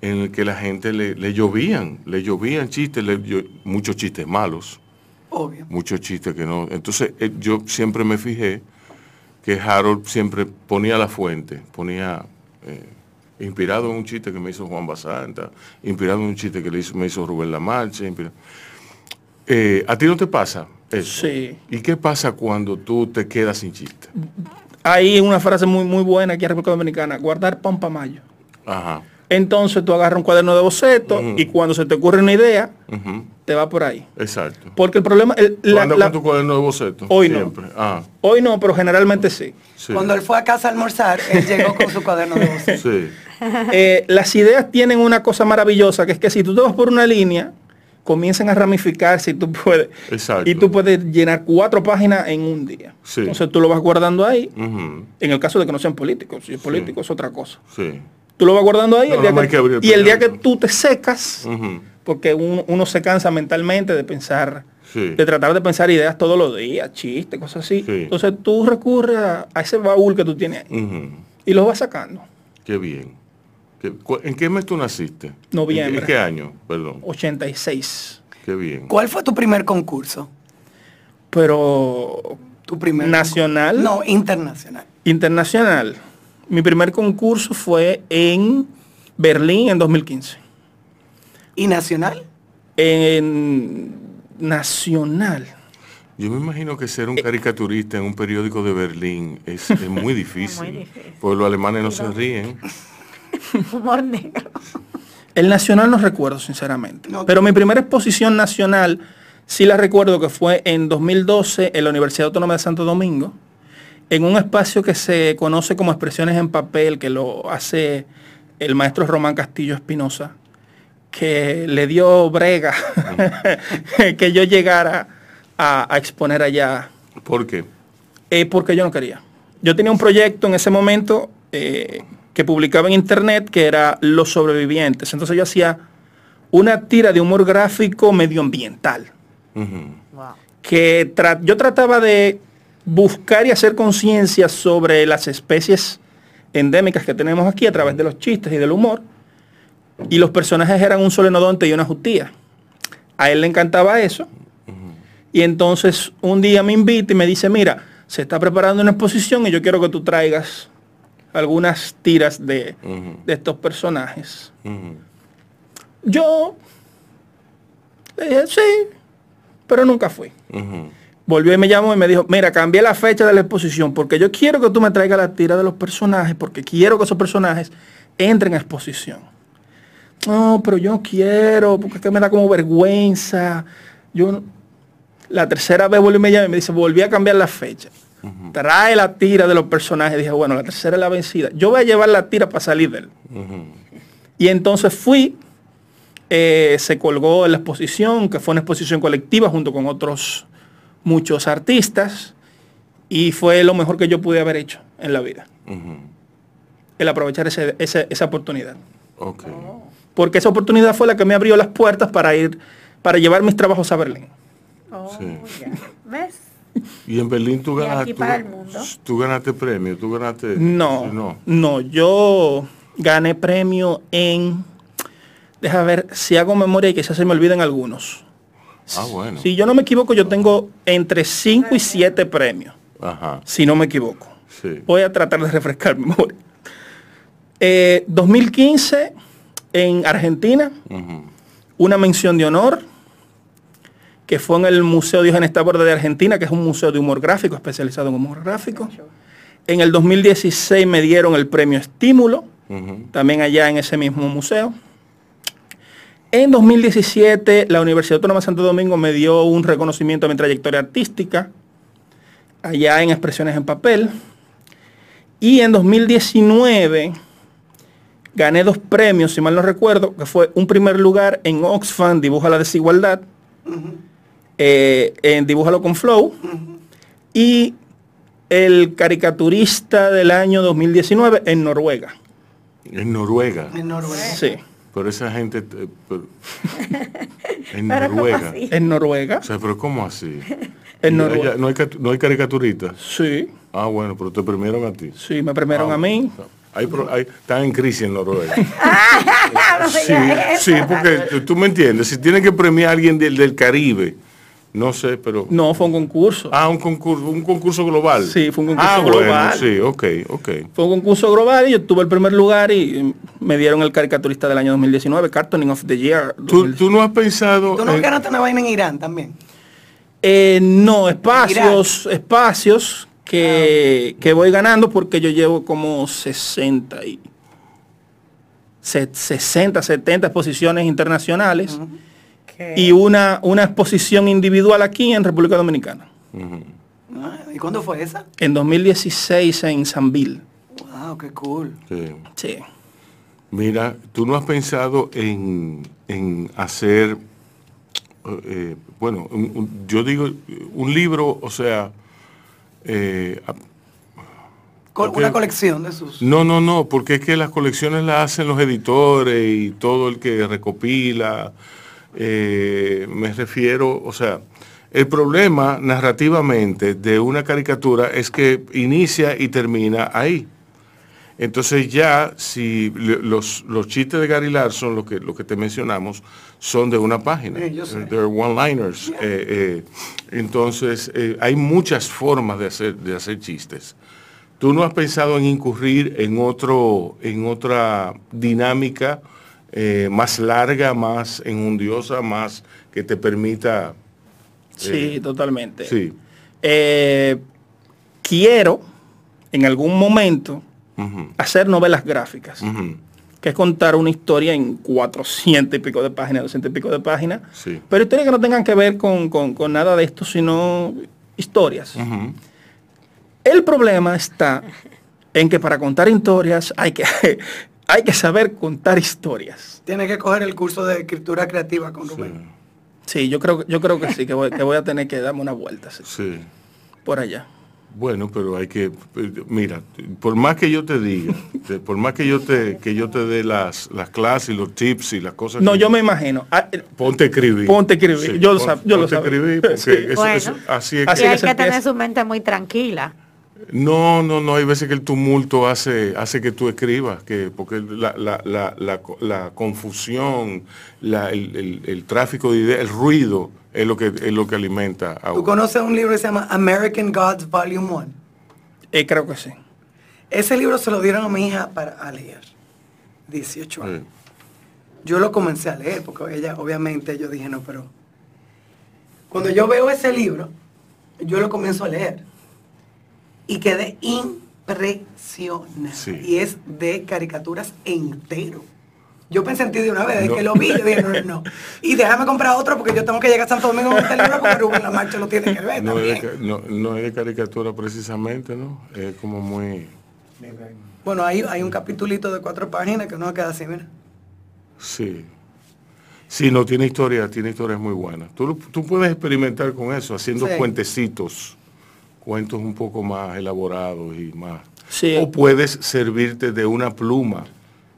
en el que la gente le, llovían, le llovían chistes, muchos chistes malos. Obvio. Muchos chistes que no. Entonces eh, yo siempre me fijé que Harold siempre ponía la fuente, ponía eh, inspirado en un chiste que me hizo Juan Basanta, inspirado en un chiste que le hizo, me hizo Rubén Lamarche. Eh, ¿A ti no te pasa eso? Sí. ¿Y qué pasa cuando tú te quedas sin chiste? Hay una frase muy, muy buena aquí en República Dominicana, guardar pan para mayo. Ajá. Entonces tú agarras un cuaderno de boceto y cuando se te ocurre una idea, te va por ahí. Exacto. Porque el problema... El, con tu cuaderno de boceto? Hoy Siempre. no. Ah. Hoy no, pero generalmente sí. Cuando él fue a casa a almorzar, él llegó con su cuaderno de boceto. Sí. Eh, las ideas tienen una cosa maravillosa, que es que si tú te vas por una línea, comienzan a ramificarse y tú puedes y tú puedes llenar cuatro páginas en un día. Entonces tú lo vas guardando ahí. En el caso de que no sean políticos, si es político es otra cosa. Tú lo vas guardando ahí y el día que tú te secas, porque uno, se cansa mentalmente de pensar, de tratar de pensar ideas todos los días, chistes, cosas así. Entonces tú recurres a, ese baúl que tú tienes ahí y lo vas sacando. Qué bien. ¿En qué mes tú naciste? Noviembre. ¿En qué año? Perdón. 86. Qué bien. ¿Cuál fue tu primer concurso? Pero... ¿Tu primer ¿Nacional? No, internacional. Internacional. Mi primer concurso fue en Berlín en 2015. ¿Y nacional? En nacional. Yo me imagino que ser un eh, caricaturista en un periódico de Berlín es, <laughs> muy difícil. Porque los alemanes no se ríen. <laughs> <laughs> Humor negro. El nacional no recuerdo, sinceramente. Pero mi primera exposición nacional, sí la recuerdo que fue en 2012 en la Universidad Autónoma de Santo Domingo, en un espacio que se conoce como expresiones en papel, que lo hace el maestro Román Castillo Espinosa, que le dio brega <laughs> que yo llegara a, exponer allá. ¿Por qué? Eh, porque yo no quería. Yo tenía un proyecto en ese momento eh, que publicaba en internet que era Los sobrevivientes. Entonces yo hacía una tira de humor gráfico medioambiental. Que yo trataba de buscar y hacer conciencia sobre las especies endémicas que tenemos aquí a través de los chistes y del humor. Y los personajes eran un solenodonte y una justía. A él le encantaba eso. Y entonces un día me invita y me dice, mira, se está preparando una exposición y yo quiero que tú traigas algunas tiras de, estos personajes. Yo le dije, sí, pero nunca fui. Volvió y me llamó y me dijo, mira, cambié la fecha de la exposición porque yo quiero que tú me traigas la tira de los personajes porque quiero que esos personajes entren a exposición. No, pero yo no quiero, porque es que me da como vergüenza. Yo La tercera vez volvió y me llamó y me dice, volví a cambiar la fecha. Trae la tira de los personajes. Dije, bueno, la tercera es la vencida. Yo voy a llevar la tira para salir de él. Y entonces fui, eh, se colgó en la exposición, que fue una exposición colectiva junto con otros muchos artistas y fue lo mejor que yo pude haber hecho en la vida. El aprovechar esa oportunidad. Porque esa oportunidad fue la que me abrió las puertas para ir, para llevar mis trabajos a Berlín. Oh, ¿Ves? Y en Berlín tú ganaste, tú, ganaste premio, tú ganaste... No, no, no, yo gané premio en... Deja ver si hago memoria y quizás se me olviden algunos. Ah, bueno. Si yo no me equivoco, yo tengo entre 5 y 7 premios. Ajá. Si no me equivoco. Voy a tratar de refrescar mi memoria. 2015 eh, en Argentina, una mención de honor que fue en el Museo Diógenes Tabor de Argentina, que es un museo de humor gráfico, especializado en humor gráfico. En el 2016 me dieron el premio Estímulo, también allá en ese mismo museo. En 2017, la Universidad Autónoma de Santo Domingo me dio un reconocimiento a mi trayectoria artística, allá en Expresiones en Papel. Y en 2019 gané dos premios, si mal no recuerdo, que fue un primer lugar en Oxfam, Dibuja la Desigualdad, eh, en Dibújalo con Flow, y el caricaturista del año 2019 en Noruega. En Noruega. En Noruega. Sí. Pero esa gente <laughs> en Noruega. En Noruega. O sea, pero ¿cómo así? En Noruega. ¿no, hay, ¿No hay caricaturistas? Sí. Ah, bueno, pero te premiaron a ti. Sí, me premiaron ah, a mí. Hay, hay, están en crisis en Noruega. <laughs> <laughs> sí, sí, porque tú me entiendes, si tienen que premiar a alguien del, del Caribe, no sé, pero... No, fue un concurso. Ah, un concurso, un concurso global. Sí, fue un concurso ah, global. sí, ok, ok. Fue un concurso global y yo tuve el primer lugar y me dieron el caricaturista del año 2019, Cartooning of the Year. ¿Tú, no has pensado... ¿Tú no ganaste una vaina en Irán también? Eh, no, espacios, espacios que, ah, que, voy ganando porque yo llevo como 60 y... 60, 70 exposiciones internacionales y una, una exposición individual aquí en República Dominicana. Ah, ¿Y cuándo fue esa? En 2016 en Sanville. Wow, qué cool. Sí. Mira, ¿tú no has pensado en, hacer, eh, bueno, yo digo, un libro, o sea, eh, una colección de sus... No, no, no, porque es que las colecciones las hacen los editores y todo el que recopila eh, me refiero, o sea, el problema narrativamente de una caricatura es que inicia y termina ahí. Entonces ya si los, los chistes de Gary Larson, lo que, lo que te mencionamos, son de una página. They're one-liners. Eh, eh, entonces hay muchas formas de hacer, de hacer chistes. ¿Tú no has pensado en incurrir en, otro, en otra dinámica? Eh, más larga, más enjundiosa, más que te permita Sí, eh, totalmente. Sí. Eh, quiero en algún momento hacer novelas gráficas, que es contar una historia en 400 y pico de páginas, 200 y pico de páginas, pero historias que no tengan que ver con, nada de esto, sino historias. El problema está en que para contar historias hay que, hay que saber contar historias. Tiene que coger el curso de escritura creativa con Rubén. Sí, yo creo, yo creo que sí, que voy, a tener que darme una vuelta. Sí. Por allá. Bueno, pero hay que, mira, por más que yo te diga, por más que yo te, que yo te dé las, las clases y los tips y las cosas. No, yo me imagino. Ah, eh, ponte a escribir. Ponte a escribir. yo lo, sé. yo lo escribir porque <laughs> así es. y hay que tener su mente muy tranquila. No, no, no, hay veces que el tumulto hace, hace que tú escribas, que, porque la, la, la, la confusión, el, el, tráfico de ideas, el ruido es lo que, es lo que alimenta a ¿Tú conoces un libro que se llama American Gods Volume 1? Eh, creo que sí. Ese libro se lo dieron a mi hija para leer, 18 años. Yo lo comencé a leer, porque ella, obviamente, yo dije, no, pero... Cuando yo veo ese libro, yo lo comienzo a leer y quedé impresionada. Y es de caricaturas entero. Yo pensé en ti de una vez, de que lo vi, yo dije, no, no, <laughs> Y déjame comprar otro porque yo tengo que llegar a Santo Domingo con este libro porque Rubén La Marcha lo tiene que ver no Es de, no, es de caricatura precisamente, ¿no? Es como muy... Bueno, hay, hay un capitulito de cuatro páginas que no queda así, mira. Sí. Sí, no, tiene historia, tiene historias muy buenas. Tú, tú puedes experimentar con eso, haciendo puentecitos cuentos un poco más elaborados y más. O puedes servirte de una pluma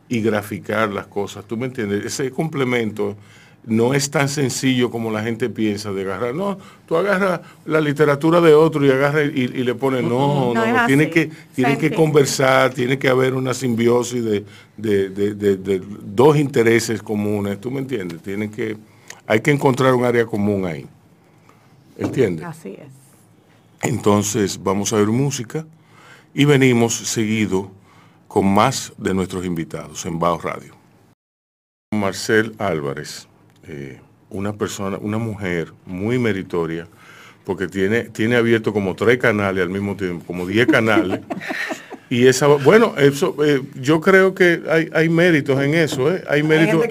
y graficar las cosas. ¿Tú me entiendes? Ese complemento no es tan sencillo como la gente piensa de agarrar. No, tú agarras la literatura de otro y agarras y, le pones, no, no, tiene que, tiene que conversar, tiene que haber una simbiosis de, de, dos intereses comunes. ¿Tú me entiendes? Tiene que, hay que encontrar un área común ahí. ¿Entiendes? Así es. Entonces vamos a ver música y venimos seguido con más de nuestros invitados en Bao Radio. Marcel Álvarez, eh, una persona, una mujer muy meritoria, porque tiene, tiene abierto como tres canales al mismo tiempo, como diez canales. <laughs> Y esa, bueno, eso, eh, yo creo que hay, hay, méritos en eso, ¿eh? Hay méritos,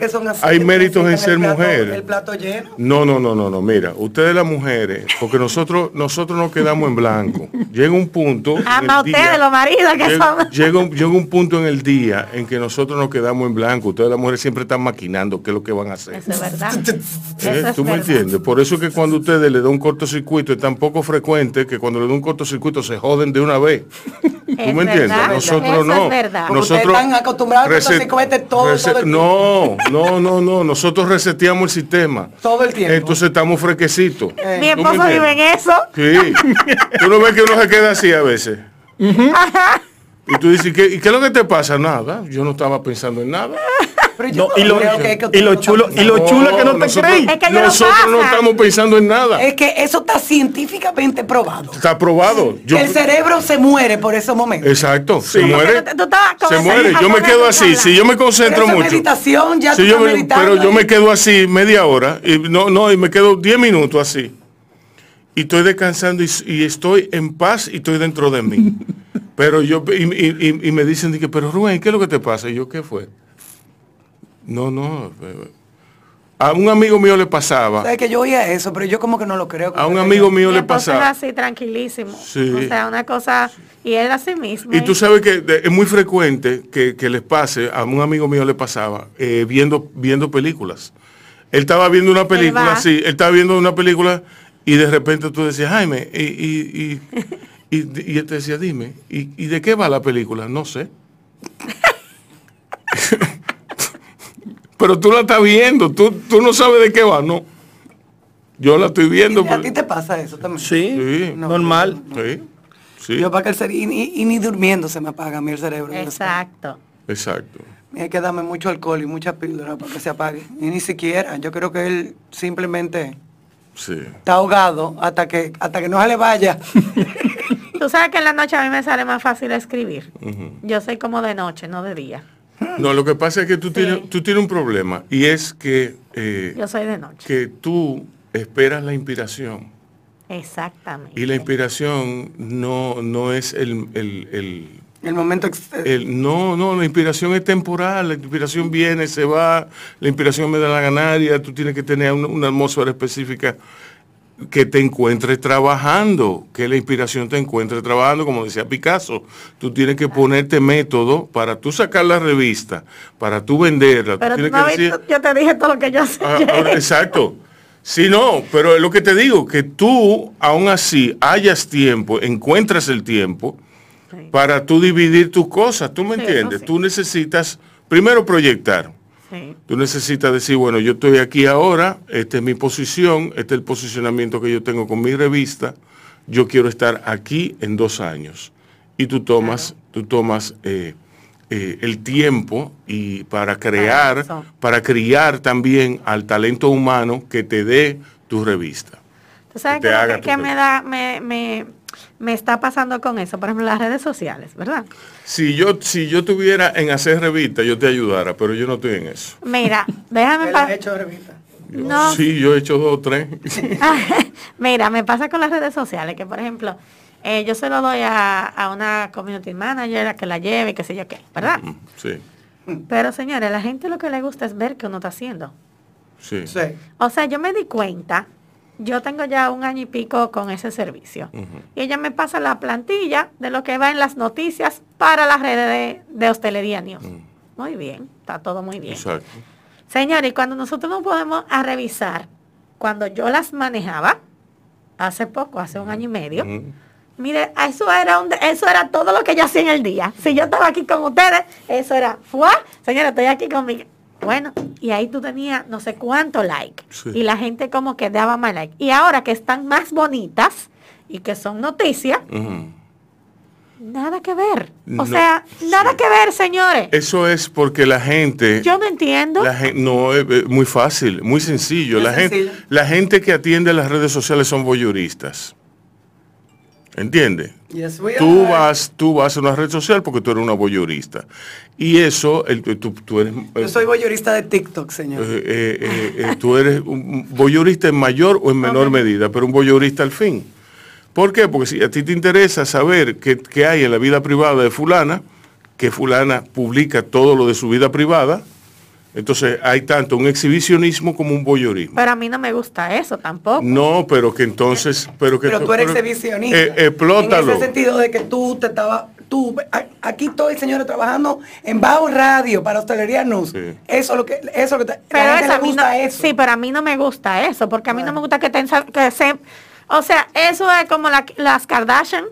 hay, méritos en ser mujer. El plato lleno. No, no, no, no, no, mira, ustedes las mujeres, porque nosotros, nosotros nos quedamos en blanco. Llega un punto. Ama ustedes, los maridos que son. Llega, llega, un punto en el día en que nosotros nos quedamos en blanco. Ustedes las mujeres siempre están maquinando qué es lo que van a hacer. Eso es verdad. <laughs> ¿Eh? ¿Tú me entiendes? Por eso es que cuando ustedes le dan un cortocircuito es tan poco frecuente que cuando le dan un cortocircuito se joden de una vez. ¿Tú me entiendes? Nosotros no. Nosotros están acostumbrados a que todo, todo No, <laughs> no, no, no. Nosotros reseteamos el sistema. Todo el tiempo. Entonces estamos frequecitos. Eh. Mi esposo vive en eso. Sí. Tú no ves que uno se queda así a veces. Y tú dices, ¿qué, ¿y qué es lo que te pasa? Nada. Yo no estaba pensando en nada <laughs> y, lo, chulo, y lo chulo que no te que nosotros no estamos pensando en nada. Es que eso está científicamente probado. Está probado. el cerebro se muere por esos momentos. Exacto. Se muere. se muere. Yo me quedo así. Si yo me concentro mucho. Meditación, ya Pero yo me quedo así media hora. Y no, no, y me quedo 10 minutos así. Y estoy descansando y, estoy en paz y estoy dentro de mí. <laughs> pero yo, y, me dicen, que, pero Rubén, ¿qué es lo que te pasa? Y yo, ¿qué fue? No, no. A un amigo mío le pasaba. ¿Sabes que yo oía eso, pero yo como que no lo creo. A un amigo mío le pasaba. así tranquilísimo. Sí. O sea, una cosa y él así mismo. Y tú sabes que es muy frecuente que, les pase, a un amigo mío le pasaba eh, viendo viendo películas. Él estaba viendo una película, sí, él estaba viendo una película y de repente tú decías, Jaime, y, y, y, y, él te decía, dime, ¿y, ¿y de qué va la película? No sé. <laughs> Pero tú la estás viendo, tú, tú no sabes de qué va, ¿no? Yo la estoy viendo. ¿Y ¿A ti te pasa eso también? Sí, normal. Sí, sí. Yo para que el y, y, ni durmiendo se me apaga a mí el cerebro. Exacto. Exacto. hay que darme mucho alcohol y mucha píldora para que se apague. Y ni siquiera, yo creo que él simplemente está ahogado hasta que, hasta que no se le vaya. <laughs> Tú sabes que en la noche a mí me sale más fácil escribir. Yo soy como de noche, no de día. No, lo que pasa es que tú, tienes, tú tienes un problema y es que... Eh, Yo soy de noche. Que tú esperas la inspiración Exactamente. Y la inspiración no, no es el, el, el momento el, no no la inspiración es temporal la inspiración viene se va la inspiración me da la ganaria tú tienes que tener una, atmósfera específica que te encuentres trabajando que la inspiración te encuentre trabajando como decía Picasso. Tú tienes que ponerte método para tú sacar la revista para tú venderla. Pero que decir, yo te dije todo lo que yo sé. Ah, exacto. Sí, no, pero es lo que te digo, que tú aún así hayas tiempo, encuentras el tiempo para tú dividir tus cosas, ¿tú me entiendes? Tú necesitas primero proyectar. Tú necesitas decir, bueno, yo estoy aquí ahora, esta es mi posición, este es el posicionamiento que yo tengo con mi revista, yo quiero estar aquí en dos años. Y tú tomas, tú tomas eh, eh, el tiempo y para crear, para criar también al talento humano que te dé tu revista. ¿Tú sabes qué me da, me, me, me, está pasando con eso? Por ejemplo, las redes sociales, ¿verdad? Si yo, si yo tuviera en hacer revista, yo te ayudara, pero yo no estoy en eso. Mira, <laughs> déjame pasar. hecho revista? No. Sí, yo he hecho dos o tres. <laughs> Mira, me pasa con las redes sociales, que por ejemplo, eh, yo se lo doy a, una community manager a que la lleve, qué sé yo qué, ¿verdad? Sí. Pero señores, la gente lo que le gusta es ver qué uno está haciendo. Sí. O sea, yo me di cuenta, yo tengo ya un año y pico con ese servicio. Y ella me pasa la plantilla de lo que va en las noticias para las redes de, hostelería news. Muy bien, está todo muy bien. Exacto. Señores, y cuando nosotros nos podemos a revisar, cuando yo las manejaba, hace poco, hace un año y medio, Mire, eso era eso era todo lo que yo hacía en el día. Si yo estaba aquí con ustedes, eso era, ¡fua! Señora, estoy aquí con mi... Bueno, y ahí tú tenías no sé cuánto like. Y la gente como que daba más like. Y ahora que están más bonitas y que son noticias, nada que ver. O sea, nada que ver, señores. Eso es porque la gente... Yo no entiendo. La gente, no, es muy fácil, muy sencillo. la, Gente, la gente que atiende las redes sociales son voyuristas. ¿Entiendes? Tú vas, tú vas a una red social porque tú eres una voyeurista. Y eso, el, tú, tú, eres... Yo soy voyeurista de TikTok, señor. Eh, eh, eh, tú eres un voyeurista en mayor o en menor medida, pero un voyeurista al fin. ¿Por qué? Porque si a ti te interesa saber qué, qué hay en la vida privada de fulana, que fulana publica todo lo de su vida privada, entonces hay tanto un exhibicionismo como un voyeurismo. Pero a mí no me gusta eso tampoco. No, pero que entonces, pero que pero tú eres exhibicionista. Eh, explótalo. En ese sentido de que tú te estaba, tú, aquí estoy señor trabajando en Bajo Radio para Hostelería News. Eso es lo que, eso que te, pero a gusta eso. Sí, pero a mí no me gusta eso, porque a mí no me gusta que, te, que se, o sea, eso es como las Kardashian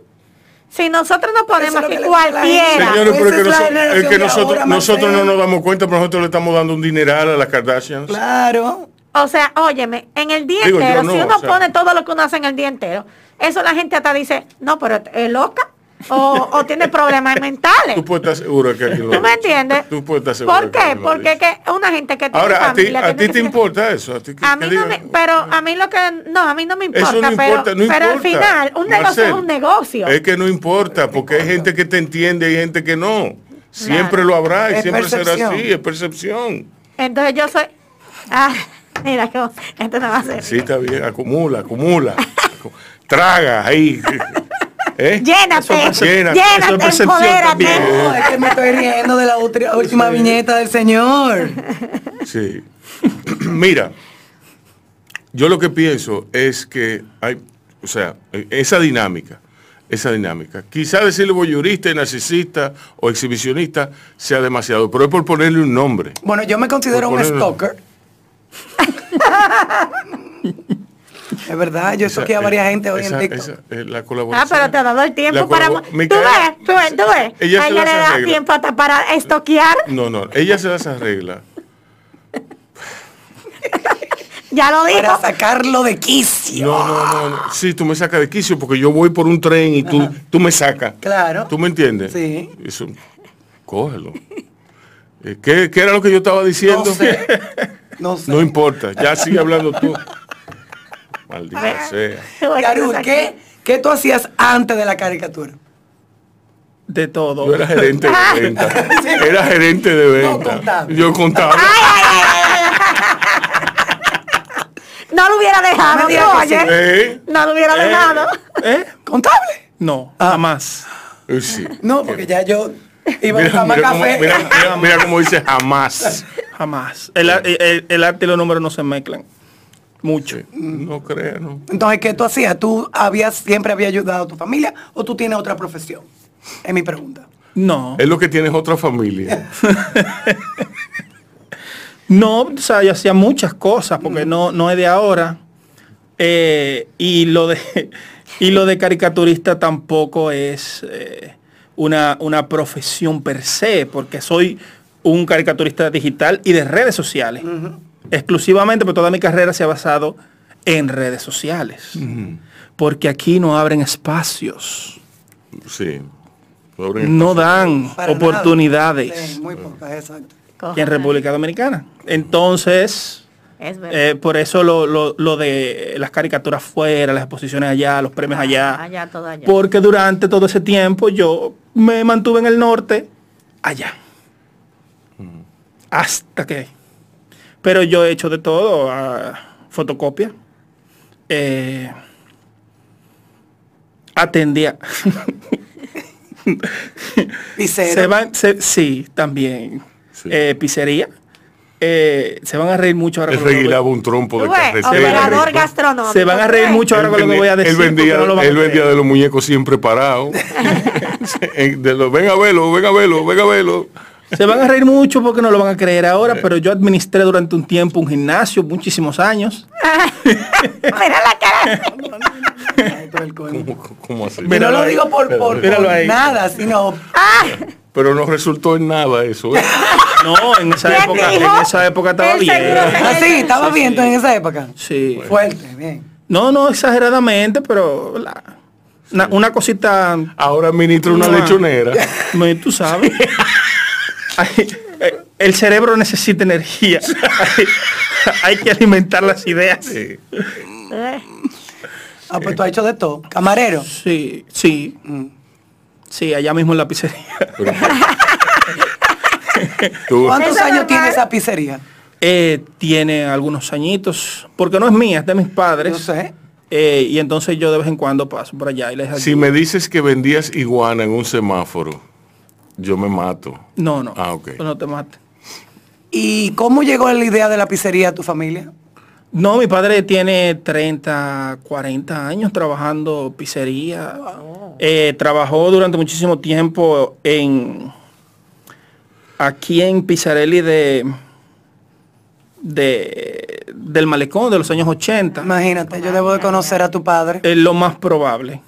si nosotros nos ponemos aquí cualquiera. Señores, pero es que, nosotros, nosotros no nos damos cuenta, pero nosotros le estamos dando un dineral a las Kardashians. Claro. O sea, óyeme, en el día entero, si uno pone todo lo que uno hace en el día entero, eso la gente hasta dice, no, pero es loca o, tiene problemas mentales. Tú puedes estar seguro que aquí ¿Tú me entiendes? Tú puedes estar seguro. ¿Por qué? Porque que una gente que tiene Ahora, familia, a ti, a ti te importa eso. A, ti, a mí no me, pero a mí lo que no, a mí no me importa, eso no pero, importa, no pero al final un negocio es un negocio. Es que no importa, porque hay gente que te entiende y hay gente que no. Siempre lo habrá y siempre será así, es percepción. Entonces yo soy Ah, <laughs> mira esto no va a ser. Sí, está bien, acumula, acumula. <laughs> Traga ahí. ¿Eh? Llénate, llénate, llénate No, es que me estoy riendo de la última viñeta del señor. Sí. <clears throat> Mira, yo lo que pienso es que hay, o sea, esa dinámica, esa dinámica. Quizá decirle voyurista, narcisista o exhibicionista sea demasiado, pero es por ponerle un nombre. Bueno, yo me considero un stalker. <laughs> Es verdad, yo estoqué a varias gente hoy en TikTok. la colaboración. Ah, pero te ha dado el tiempo para... ¿Tú ves? ¿Tú ves? ¿Tú ves? Ella a ella le da tiempo hasta para estoquear. No, no, ella se las arregla. ya lo dijo. Para sacarlo de quicio. No, no, no, Sí, tú me sacas de quicio porque yo voy por un tren y tú, tú me sacas. Claro. ¿Tú me entiendes? Sí. Eso, cógelo. Eh, ¿Qué, ¿Qué, era lo que yo estaba diciendo? No sé. <laughs> No, sé. no importa, ya sigue hablando tú. Maldita sea. <laughs> Yarul, ¿qué, ¿qué tú hacías antes de la caricatura? De todo. Yo era gerente de venta. <laughs> Era gerente de venta. Yo contaba. no lo hubiera dejado, no, lo hubiera eh, dejado. ¿Eh? ¿Contable? No, ah. jamás. Sí. No, porque ya yo iba a tomar café. mira, cómo dice jamás. Jamás. El, el, arte y los números no se mezclan. Mucho. No creo, no. Entonces, ¿qué tú hacías? ¿Tú habías, siempre había ayudado a tu familia o tú tienes otra profesión? Es mi pregunta. No. Es lo que tienes otra familia. <laughs> no, o sea, yo hacía muchas cosas porque no, no es de ahora. Eh, y lo de <laughs> y lo de caricaturista tampoco es eh, una, una, profesión per se, porque soy un caricaturista digital y de redes sociales. Exclusivamente, pero toda mi carrera se ha basado en redes sociales. Porque aquí no abren espacios. Sí. No, dan oportunidades. muy en República Dominicana. Entonces, eh, por eso lo, de las caricaturas fuera, las exposiciones allá, los premios allá. allá, todo allá. Porque durante todo ese tiempo yo me mantuve en el norte, allá. Hasta que. Pero yo he hecho de todo, fotocopia. Eh, atendía. <laughs> se van, sí, también. Eh, pizzería. Eh, se van a reír mucho ahora. Él un trompo de Operador gastronómico. Se van a reír mucho ahora con lo que voy a decir. Él vendía, vendía de los muñecos siempre parados. <laughs> <laughs> de los, ven a verlo, ven a verlo, ven a verlo. Se van a reír mucho porque no lo van a creer ahora, pero yo administré durante un tiempo un gimnasio, muchísimos años. <laughs> Mira la cara. ¿Cómo, así? no lo digo por, por, nada, sino... Ah. Pero no resultó en nada eso. ¿eh? <laughs> No, en esa época, en esa época estaba bien. Ah, sí, estaba bien en esa época. Sí. Fuerte, bien. No, no exageradamente, pero una, cosita. Ahora ministro una lechonera. <laughs> Tú sabes. Eh, el cerebro necesita energía. Hay, que alimentar las ideas. Sí. Ah, pues tú has hecho de todo. Camarero. Sí, sí. Mm. Sí, allá mismo en la pizzería. <laughs> ¿Cuántos años tiene esa pizzería? Eh, tiene algunos añitos, porque no es mía, es de mis padres. No sé. Eh, y entonces yo de vez en cuando paso por allá y les Si me dices que vendías iguana en un semáforo, yo me mato. No, no. Ah, ok. No te mates. ¿Y cómo llegó la idea de la pizzería a tu familia? No, mi padre tiene 30, 40 años trabajando pizzería. Eh, trabajó durante muchísimo tiempo en aquí en Pizzarelli de, de del malecón de los años 80. Imagínate, yo debo de conocer a tu padre. Es lo más probable.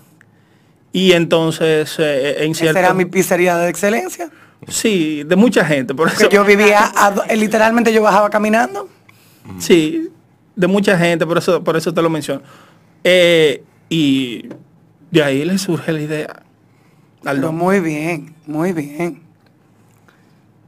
Y entonces eh, en cierto... ¿Esa era mi pizzería de excelencia? Sí, de mucha gente. Por eso... yo vivía, literalmente yo bajaba caminando. Sí, de mucha gente, por eso, por eso te lo menciono. Eh, y de ahí le surge la idea. muy bien, muy bien.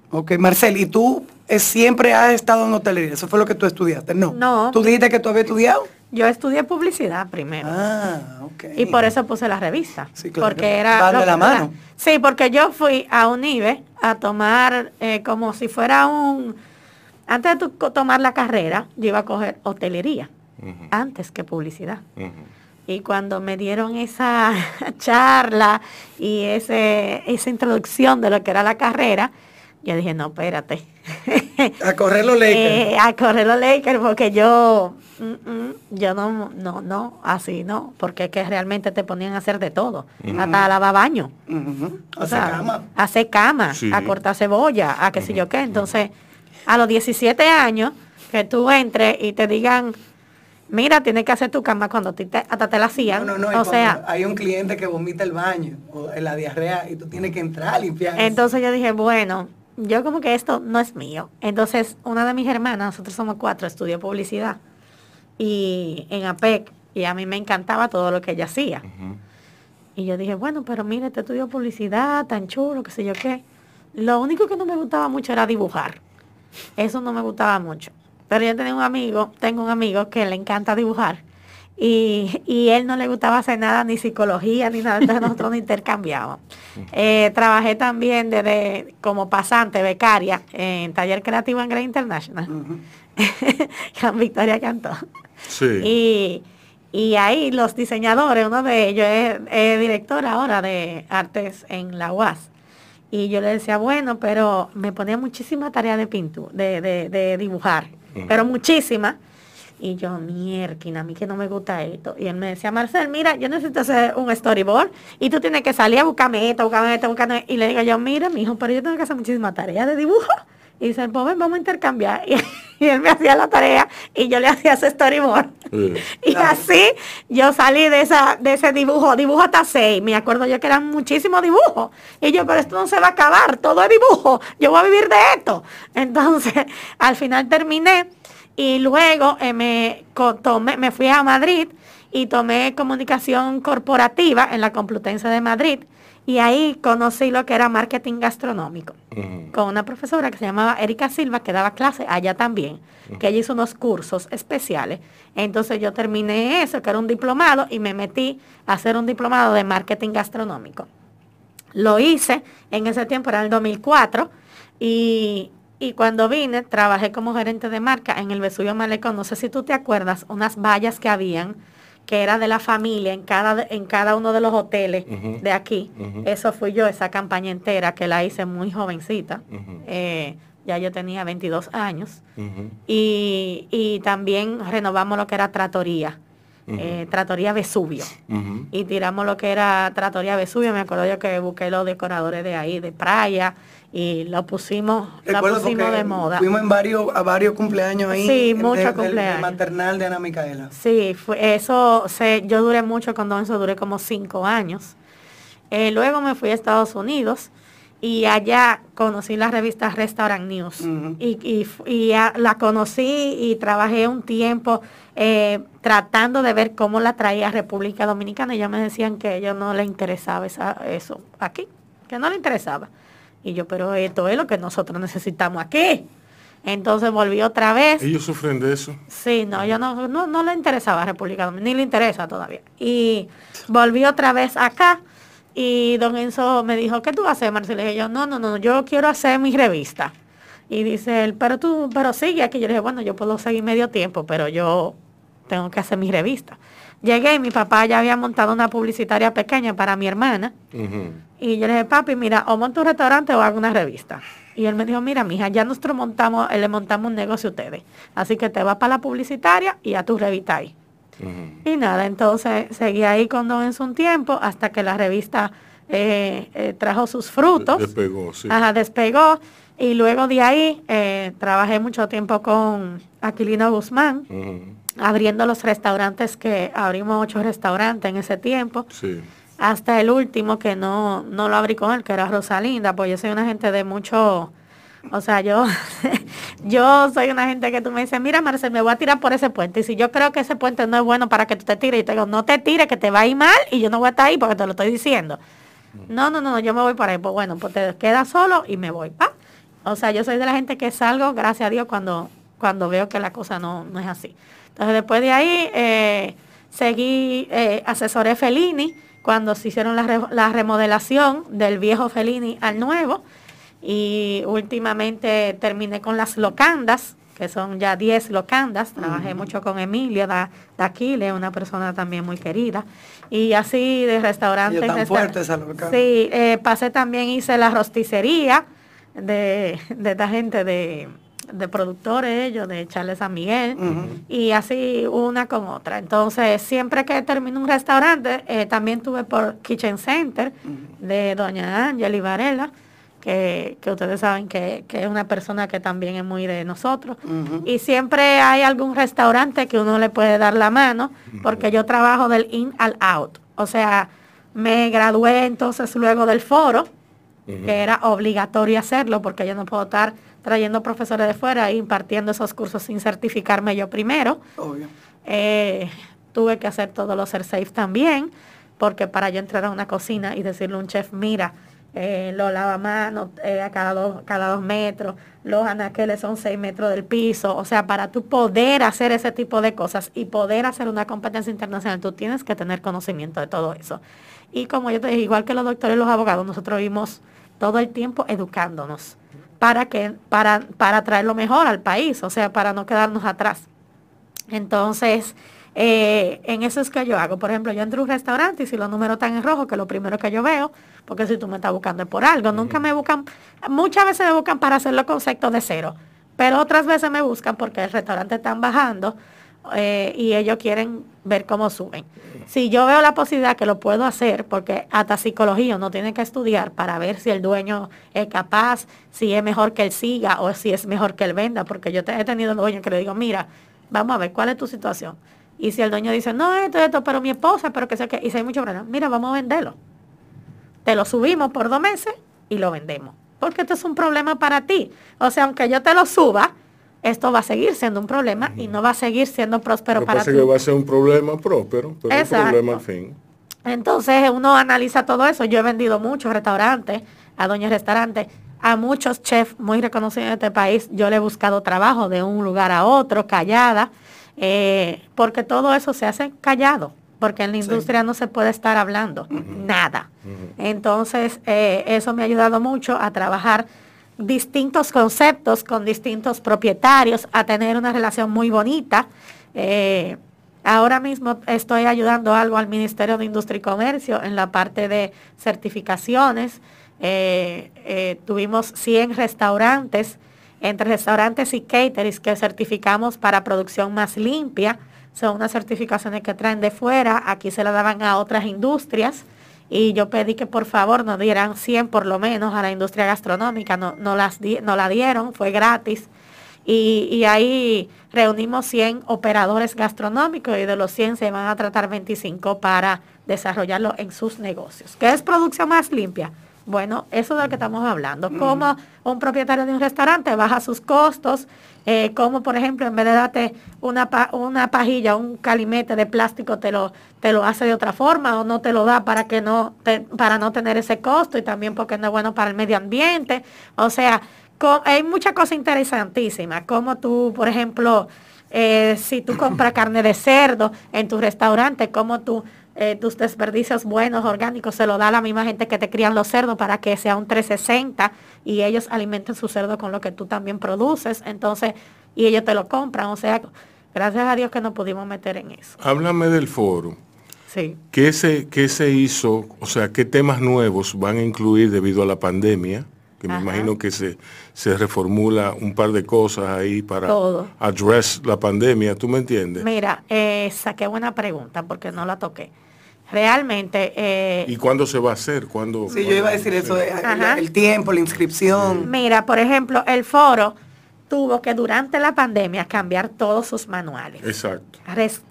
Ok, Marcel, ¿y tú eh, siempre has estado en hotelería? ¿Eso fue lo que tú estudiaste? No. No. ¿Tú dijiste que tú habías estudiado? Yo estudié publicidad primero. Ah, ok. Y por eso puse la revista. Sí, claro. Porque era... la mano. Sí, porque yo fui a UNIBE a tomar eh, como si fuera un antes de tomar la carrera, yo iba a coger hotelería, antes que publicidad. Y cuando me dieron esa <laughs> charla y ese, esa introducción de lo que era la carrera, yo dije, no, espérate. a correr los Lakers. <laughs> Eh, a correr los Lakers, porque yo, mm, mm, yo no, no, no, así no, porque es que realmente te ponían a hacer de todo, hasta a lavar baño. Hacer cama. Hacer cama, a cortar cebolla, a qué sé yo qué. Entonces, a los 17 años que tú entres y te digan, mira, tienes que hacer tu cama cuando te, hasta te la hacían. No, no, no, o sea, hay un cliente que vomita el baño o en la diarrea y tú tienes que entrar a limpiar. Entonces yo dije, bueno, yo como que esto no es mío. Entonces, una de mis hermanas, nosotros somos cuatro, estudió publicidad y en APEC y a mí me encantaba todo lo que ella hacía. Y yo dije, bueno, pero mire, te estudió publicidad, tan chulo, qué sé yo qué. Lo único que no me gustaba mucho era dibujar. Eso no me gustaba mucho. Pero yo tenía un amigo, tengo un amigo que le encanta dibujar. Y, y él no le gustaba hacer nada, ni psicología, ni nada, entonces nosotros nos intercambiábamos. <laughs> Eh, trabajé también desde como pasante, becaria, en Taller Creativo en Grey International, <laughs> con Victoria Cantó. Y, y ahí los diseñadores, uno de ellos es, director ahora de artes en la UAS. Y yo le decía, bueno, pero me ponía muchísima tarea de pintura, de, de, dibujar, pero muchísima. Y yo, mierda, a mí que no me gusta esto. Y él me decía, Marcel, mira, yo necesito hacer un storyboard y tú tienes que salir a buscarme esto, buscarme esto, buscarme Y le digo yo, mira, mi hijo, pero yo tengo que hacer muchísima tarea de dibujo. Y dice, pues vamos a intercambiar. <laughs> Y, él me hacía la tarea y yo le hacía ese storyboard. y así yo salí de esa de ese dibujo, dibujo hasta seis. Me acuerdo yo que eran muchísimos dibujos. Y yo, pero esto no se va a acabar, todo es dibujo. Yo voy a vivir de esto. Entonces, <laughs> al final terminé y luego eh, me, tomé, me fui a Madrid y tomé comunicación corporativa en la Complutense de Madrid. Y ahí conocí lo que era marketing gastronómico, con una profesora que se llamaba Erika Silva, que daba clase allá también, que ella hizo unos cursos especiales. Entonces yo terminé eso, que era un diplomado, y me metí a hacer un diplomado de marketing gastronómico. Lo hice, en ese tiempo era el 2004, y y cuando vine, trabajé como gerente de marca en el Vesubio Malecón. No sé si tú te acuerdas, unas vallas que habían, que era de la familia en cada, en cada uno de los hoteles de aquí. Eso fui yo, esa campaña entera, que la hice muy jovencita. Eh, ya yo tenía 22 años. y, y, también renovamos lo que era Tratoría. Eh, Tratoría Vesubio. Y tiramos lo que era Tratoría Vesubio. Me acuerdo yo que busqué los decoradores de ahí, de Praia, y lo pusimos, la pusimos de moda. Fuimos en varios, a varios cumpleaños ahí. Sí, muchos cumpleaños. maternal de Ana Micaela. Sí, fue, eso, se, yo duré mucho con Don eso duré como cinco años. Eh, luego me fui a Estados Unidos y allá conocí la revista Restaurant News. Y, y, la conocí y trabajé un tiempo eh, tratando de ver cómo la traía a República Dominicana. Y ya me decían que a ellos no le interesaba eso aquí, que no le interesaba. Y yo, pero esto es lo que nosotros necesitamos aquí. Entonces volví otra vez. ¿Ellos sufren de eso? Sí, no, yo no, no, le interesaba a República Dominicana, ni le interesa todavía. Y volví otra vez acá y don Enzo me dijo, ¿qué tú vas a hacer, Marcelo? Y yo, no, no, no, yo quiero hacer mi revista. Y dice él, pero tú, pero sigue aquí. Yo le dije, bueno, yo puedo seguir medio tiempo, pero yo tengo que hacer mi revista. Llegué y mi papá ya había montado una publicitaria pequeña para mi hermana. Y yo le dije, papi, mira, o monto un restaurante o hago una revista. Y él me dijo, mira, mija, ya nosotros montamos, le montamos un negocio a ustedes. Así que te vas para la publicitaria y a tu revista ahí. Y nada, entonces seguí ahí con Don en un tiempo hasta que la revista eh, eh, trajo sus frutos. Despegó, sí. Ajá, despegó. Y luego de ahí eh, trabajé mucho tiempo con Aquilino Guzmán abriendo los restaurantes que abrimos ocho restaurantes en ese tiempo. Hasta el último que no, no lo abrí con él, que era Rosalinda, pues yo soy una gente de mucho, o sea, yo, <laughs> yo soy una gente que tú me dices, mira Marcel, me voy a tirar por ese puente. Y si yo creo que ese puente no es bueno para que tú te tires, y te digo, no te tires, que te va a ir mal y yo no voy a estar ahí porque te lo estoy diciendo. No, no, no, yo me voy por ahí. Pues bueno, pues te quedas solo y me voy. O sea, yo soy de la gente que salgo, gracias a Dios, cuando, cuando veo que la cosa no, no es así. Entonces después de ahí eh, seguí, eh, asesoré Felini cuando se hicieron la, remodelación del viejo Felini al nuevo y últimamente terminé con las locandas, que son ya 10 locandas. Trabajé mucho con Emilio de, Aquile, una persona también muy querida. Y así de restaurantes. Tan fuerte esa sí, eh, pasé también, hice la rosticería de, de esta gente de de productores ellos, de Charles San Miguel, y así una con otra. Entonces, siempre que termino un restaurante, eh, también tuve por Kitchen Center de doña Angeli Varela, que, que ustedes saben que, que, es una persona que también es muy de nosotros. Y siempre hay algún restaurante que uno le puede dar la mano, porque yo trabajo del in al out. O sea, me gradué entonces luego del foro, que era obligatorio hacerlo, porque yo no puedo estar trayendo profesores de fuera e impartiendo esos cursos sin certificarme yo primero. Obvio. Eh, tuve que hacer todos los safe también, porque para yo entrar a una cocina y decirle a un chef, mira, eh, los lavamanos eh, a cada dos, cada dos metros, los anaqueles son seis metros del piso. O sea, para tú poder hacer ese tipo de cosas y poder hacer una competencia internacional, tú tienes que tener conocimiento de todo eso. Y como yo te dije, igual que los doctores y los abogados, nosotros vimos todo el tiempo educándonos para, que, para, para traer lo mejor al país, o sea, para no quedarnos atrás. Entonces, eh, en eso es que yo hago. Por ejemplo, yo entro a un restaurante y si los números están en rojo, que es lo primero que yo veo, porque si tú me estás buscando es por algo. Nunca me buscan, muchas veces me buscan para hacer los conceptos de cero, pero otras veces me buscan porque el restaurante están bajando eh, y ellos quieren ver cómo suben. Si yo veo la posibilidad que lo puedo hacer, porque hasta psicología no tiene que estudiar para ver si el dueño es capaz, si es mejor que él siga o si es mejor que él venda, porque yo he tenido dueños que le digo, mira, vamos a ver cuál es tu situación y si el dueño dice, no, esto, esto, pero mi esposa, pero que sé que, y si hay mucho problema, mira, vamos a venderlo. Te lo subimos por dos meses y lo vendemos. Porque esto es un problema para ti. O sea, aunque yo te lo suba, esto va a seguir siendo un problema y no va a seguir siendo próspero para ti. que va a ser un problema próspero, pero un problema al fin. Entonces uno analiza todo eso. Yo he vendido muchos restaurantes, a doña restaurantes, a muchos chefs muy reconocidos en este país. Yo le he buscado trabajo de un lugar a otro, callada eh, porque todo eso se hace callado, porque en la industria no se puede estar hablando nada. Entonces, eh, eso me ha ayudado mucho a trabajar distintos conceptos con distintos propietarios, a tener una relación muy bonita. Eh, ahora mismo estoy ayudando algo al Ministerio de Industria y Comercio en la parte de certificaciones. tuvimos 100 restaurantes entre restaurantes y caterings que certificamos para producción más limpia. Son unas certificaciones que traen de fuera, aquí se la daban a otras industrias y yo pedí que por favor nos dieran 100 por lo menos a la industria gastronómica, no, no, las no la dieron, fue gratis. Y, y, ahí reunimos 100 operadores gastronómicos y de los 100 se van a tratar 25 para desarrollarlo en sus negocios. ¿Qué es producción más limpia? Bueno, eso de lo que estamos hablando. Como un propietario de un restaurante baja sus costos, eh, como por ejemplo en vez de darte una, una pajilla, un calimete de plástico, te lo, te lo hace de otra forma o no te lo da para que no para no tener ese costo y también porque no es bueno para el medio ambiente. O sea, hay mucha cosa interesantísima, como tú, por ejemplo, eh, si tú compras carne de cerdo en tu restaurante, como tú eh, tus desperdicios buenos, orgánicos, se lo da a la misma gente que te crían los cerdos para que sea un 360 y ellos alimenten su cerdo con lo que tú también produces, entonces, y ellos te lo compran, o sea, gracias a Dios que nos pudimos meter en eso. Háblame del foro. Sí. ¿Qué se, qué se hizo? O sea, ¿qué temas nuevos van a incluir debido a la pandemia? Que me imagino que se, se reformula un par de cosas ahí para address la pandemia, ¿tú me entiendes? Mira, esa qué buena pregunta porque no la toqué realmente... Eh, ¿Y cuándo se va a hacer? ¿Cuándo, sí, yo iba a decir eso, el, tiempo, la inscripción. Mira, por ejemplo, el foro tuvo que durante la pandemia cambiar todos sus manuales. Exacto.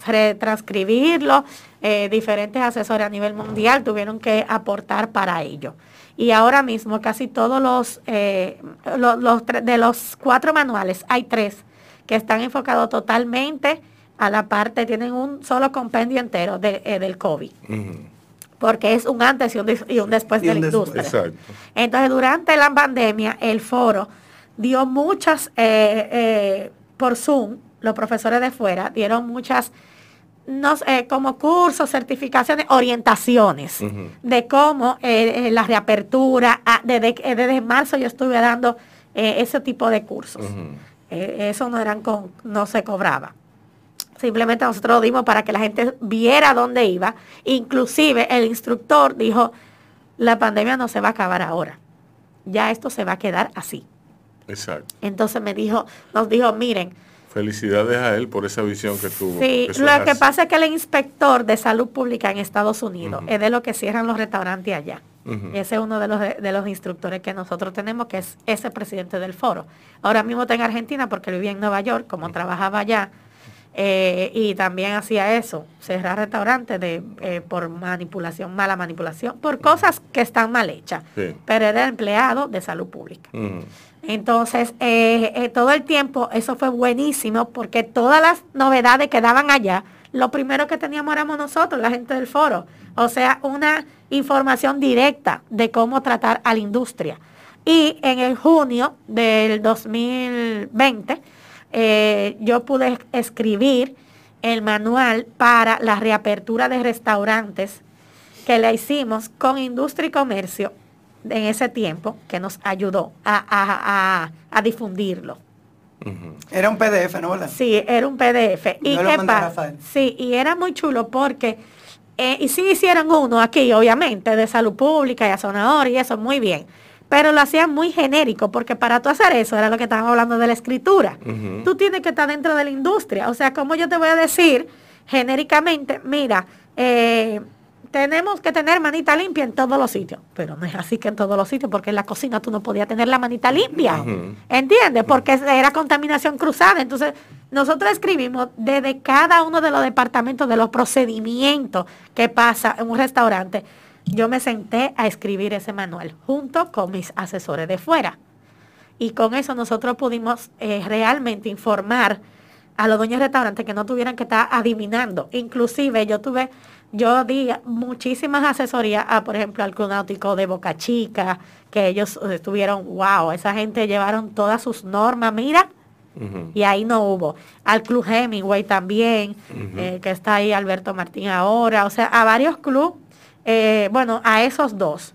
retranscribirlo, eh, diferentes asesores a nivel mundial tuvieron que aportar para ello. Y ahora mismo casi todos los, eh, los de los cuatro manuales, hay tres que están enfocados totalmente a la parte, tienen un solo compendio entero de, eh, del COVID. Porque es un antes y un, después de la industria. Entonces, durante la pandemia, el foro dio muchas, eh, eh, por Zoom, los profesores de fuera dieron muchas, no, como cursos, certificaciones, orientaciones de cómo la reapertura, ah, desde, desde marzo yo estuve dando ese tipo de cursos. eso no eran con, no se cobraba. Simplemente nosotros lo dimos para que la gente viera dónde iba. Inclusive el instructor dijo, la pandemia no se va a acabar ahora. Ya esto se va a quedar así. Exacto. Entonces me dijo, nos dijo, miren. Felicidades a él por esa visión que tuvo. Sí, lo que pasa es que el inspector de salud pública en Estados Unidos es de lo que cierran los restaurantes allá. Ese es uno de los, de los instructores que nosotros tenemos, que es ese presidente del foro. Ahora mismo está en Argentina porque vivía en Nueva York, como trabajaba allá eh, y también hacía eso, cerrar restaurantes de, eh, por manipulación, mala manipulación, por cosas que están mal hechas. Pero era empleado de salud pública. Entonces, eh, todo el tiempo, eso fue buenísimo porque todas las novedades que daban allá, lo primero que teníamos éramos nosotros, la gente del foro. O sea, una información directa de cómo tratar a la industria. Y en el junio del 2020, eh, yo pude escribir el manual para la reapertura de restaurantes que le hicimos con Industria y Comercio en ese tiempo, que nos ayudó a, difundirlo. Era un PDF, ¿no? ¿verdad? Sí, era un PDF. ¿Y qué pasa? Sí, y era muy chulo porque, eh, y sí hicieron uno aquí, obviamente, de salud pública y azonador y eso, muy bien. Pero lo hacían muy genérico, porque para tú hacer eso, era lo que estábamos hablando de la escritura, tú tienes que estar dentro de la industria. O sea, como yo te voy a decir genéricamente, mira, eh, tenemos que tener manita limpia en todos los sitios. Pero no es así que en todos los sitios, porque en la cocina tú no podías tener la manita limpia. ¿Entiendes? Porque era contaminación cruzada. Entonces, nosotros escribimos desde cada uno de los departamentos de los procedimientos que pasa en un restaurante. Yo me senté a escribir ese manual junto con mis asesores de fuera. Y con eso nosotros pudimos eh, realmente informar a los dueños de restaurantes que no tuvieran que estar adivinando. Inclusive yo tuve yo di muchísimas asesorías a, por ejemplo, al Club Náutico de Boca Chica, que ellos estuvieron, wow, esa gente llevaron todas sus normas, mira, y ahí no hubo. Al Club Hemingway también, eh, que está ahí Alberto Martín ahora, o sea, a varios clubes, eh, bueno, a esos dos.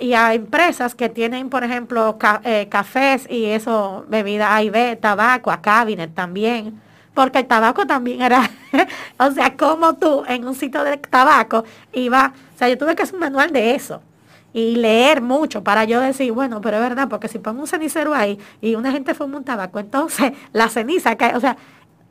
y a empresas que tienen, por ejemplo, eh, cafés y eso, bebida A y tabaco, a Cabinet también porque el tabaco también era, <laughs> o sea, como tú en un sitio de tabaco iba, o sea, yo tuve que hacer un manual de eso y leer mucho para yo decir, bueno, pero es verdad, porque si pongo un cenicero ahí y una gente fuma un tabaco, entonces <laughs> la ceniza cae, o sea,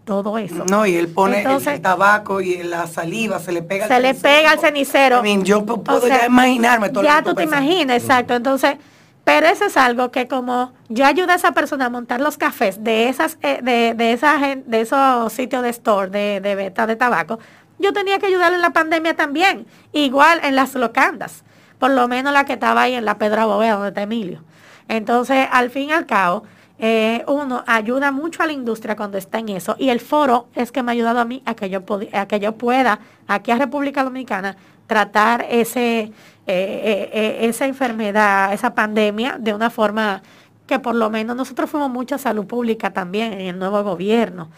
todo eso. No, y él pone el tabaco y la saliva, se le pega se le pega al cenicero. yo puedo ya imaginarme todo Ya tú te imaginas, exacto. Entonces, pero eso es algo que como yo ayudo a esa persona a montar los cafés de esas, eh, de, de, esa, de esos sitios de store, de, de venta de tabaco, yo tenía que ayudarle en la pandemia también. Igual en las locandas. Por lo menos la que estaba ahí en la Pedra Bovea, donde está Emilio. Entonces, al fin y al cabo, eh, uno ayuda mucho a la industria cuando está en eso. Y el foro es que me ha ayudado a mí a que yo, a que yo pueda, aquí a República Dominicana, tratar ese, eh, eh, eh, esa enfermedad, esa pandemia, de una forma que por lo menos nosotros fuimos mucha salud pública también en el nuevo gobierno.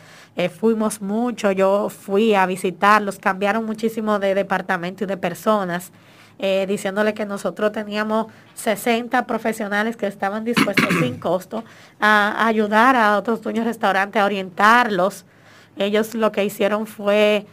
fuimos mucho, yo fui a visitarlos, cambiaron muchísimo de departamento y de personas, diciéndole que nosotros teníamos 60 profesionales que estaban dispuestos sin <coughs> costo a, ayudar a otros dueños de restaurantes, a orientarlos. Ellos lo que hicieron fue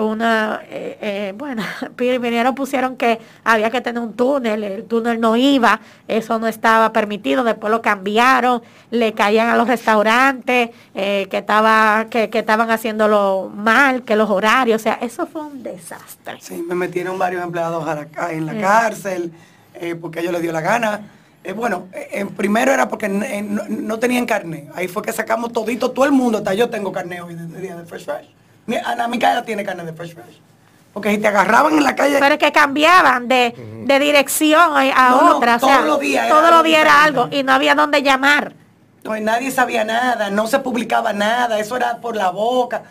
una, eh, eh, bueno, <laughs> primero pusieron que había que tener un túnel, el túnel no iba, eso no estaba permitido, después lo cambiaron, le caían a los restaurantes eh, que, estaba, que, que, estaban haciéndolo mal, que los horarios, o sea, eso fue un desastre. Sí, me metieron varios empleados en la cárcel, porque a ellos les dio la gana. bueno, primero era porque no, tenían carne, ahí fue que sacamos todito, todo el mundo, hasta yo tengo carne hoy de, día de Fresh Fresh. Ana Micaela tiene carne de Fresh Fresh. Porque si te agarraban en la calle. Pero es que cambiaban de, dirección a, otra. todos los días. Todos los días era algo y no había dónde llamar. No, nadie sabía nada, no se publicaba nada, eso era por la boca.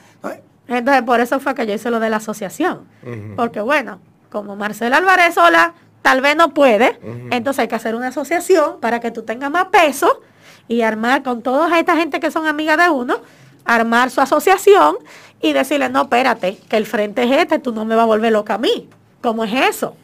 Entonces, por eso fue que yo hice lo de la asociación. Porque bueno, como Marcelo Álvarez sola tal vez no puede, entonces hay que hacer una asociación para que tú tengas más peso y armar con toda esta gente que son amigas de uno, armar su asociación y decirle, no, espérate, que el frente es este, tú no me vas a volver loca a mí. ¿Cómo es eso?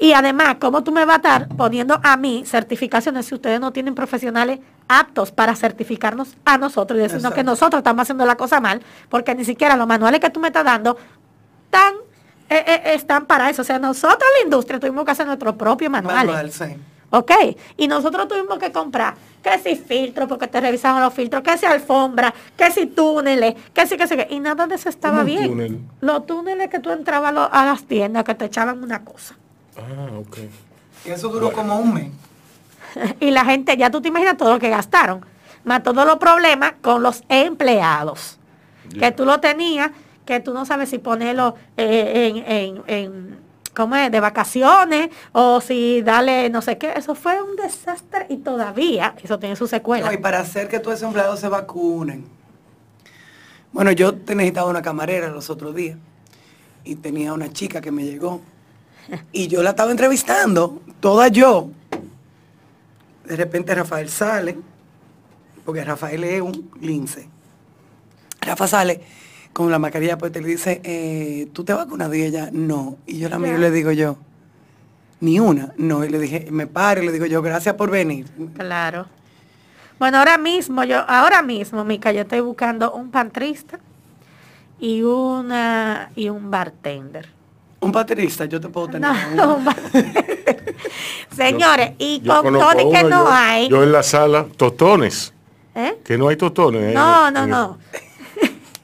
Y además, ¿cómo tú me vas a estar poniendo a mí certificaciones si ustedes no tienen profesionales aptos para certificarnos a nosotros y decirnos que nosotros estamos haciendo la cosa mal? Porque ni siquiera los manuales que tú me estás dando tan, eh, eh, están para eso. O sea, nosotros, la industria, tuvimos que hacer nuestro propio manual. manual sí. ¿Ok? Y nosotros tuvimos que comprar, que si filtros, porque te revisaban los filtros, que si alfombra, que si túneles, que si, que si, y nada de eso estaba bien. Los túneles que tú entrabas a las tiendas, que te echaban una cosa. Ah, ok. Y eso duró como un mes. <laughs> y la gente, ya tú te imaginas todo lo que gastaron, más todos los problemas con los empleados. Que tú lo tenías, que tú no sabes si ponerlo eh, en ¿cómo es? de vacaciones o si dale no sé qué. Eso fue un desastre y todavía eso tiene su secuela. y para hacer que todos esos empleados se vacunen. Bueno, yo necesitaba una camarera los otros días y tenía una chica que me llegó y yo la estaba entrevistando, toda yo. De repente Rafael sale, porque Rafael es un lince. Rafa sale con la mascarilla pues te le dice, eh, ¿tú te vacunas? Y ella, no. Y yo la miro y le digo yo, ni una. No, y le dije, me paro y le digo yo, gracias por venir. Claro. Bueno, ahora mismo, yo, ahora mismo, Mica, yo estoy buscando un pantrista y una y un bartender. Un baterista, yo te puedo tener. No, <laughs> <laughs> Señores, y con todo que no hay. Yo en la sala, totones. ¿Eh? Que no hay totones. No, no, no.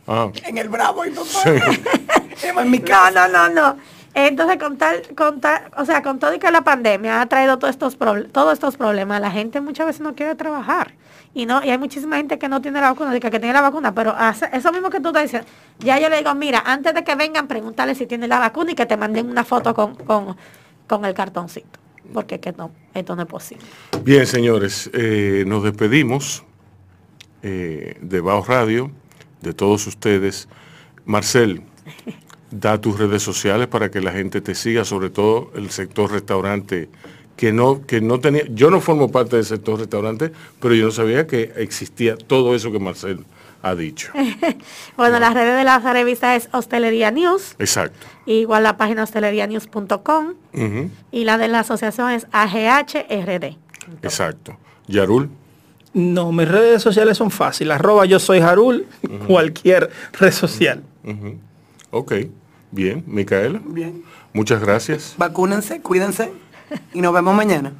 Ah. En el Bravo <laughs> en mi casa. No, no, no, no. Entonces, con tal, con o sea, con todo y que la pandemia ha traído todos estos, todos estos problemas, la gente muchas veces no quiere trabajar. Y no y hay muchísima gente que no tiene la vacuna, que, que tiene la vacuna, pero eso mismo que tú te dices, ya yo le digo, mira, antes de que vengan, pregúntale si tiene la vacuna y que te manden una foto con, con, el cartoncito, porque que no, esto no es posible. Bien, señores, eh, nos despedimos eh, de Bao Radio, de todos ustedes. Marcel, da tus redes sociales para que la gente te siga, sobre todo el sector restaurante, que no, que no tenía, yo no formo parte del sector restaurante, pero yo no sabía que existía todo eso que Marcel ha dicho. <laughs> bueno, las redes de la revista es Hostelería News. Exacto. Igual la página hostelerianews.com y la de la asociación es AGHRD. Exacto. Yarul. No, mis redes sociales son fáciles. Arroba yo soy Jarul, cualquier red social. Ok. Bien, Micaela. Bien. Muchas gracias. Vacúnense, cuídense y nos vemos mañana.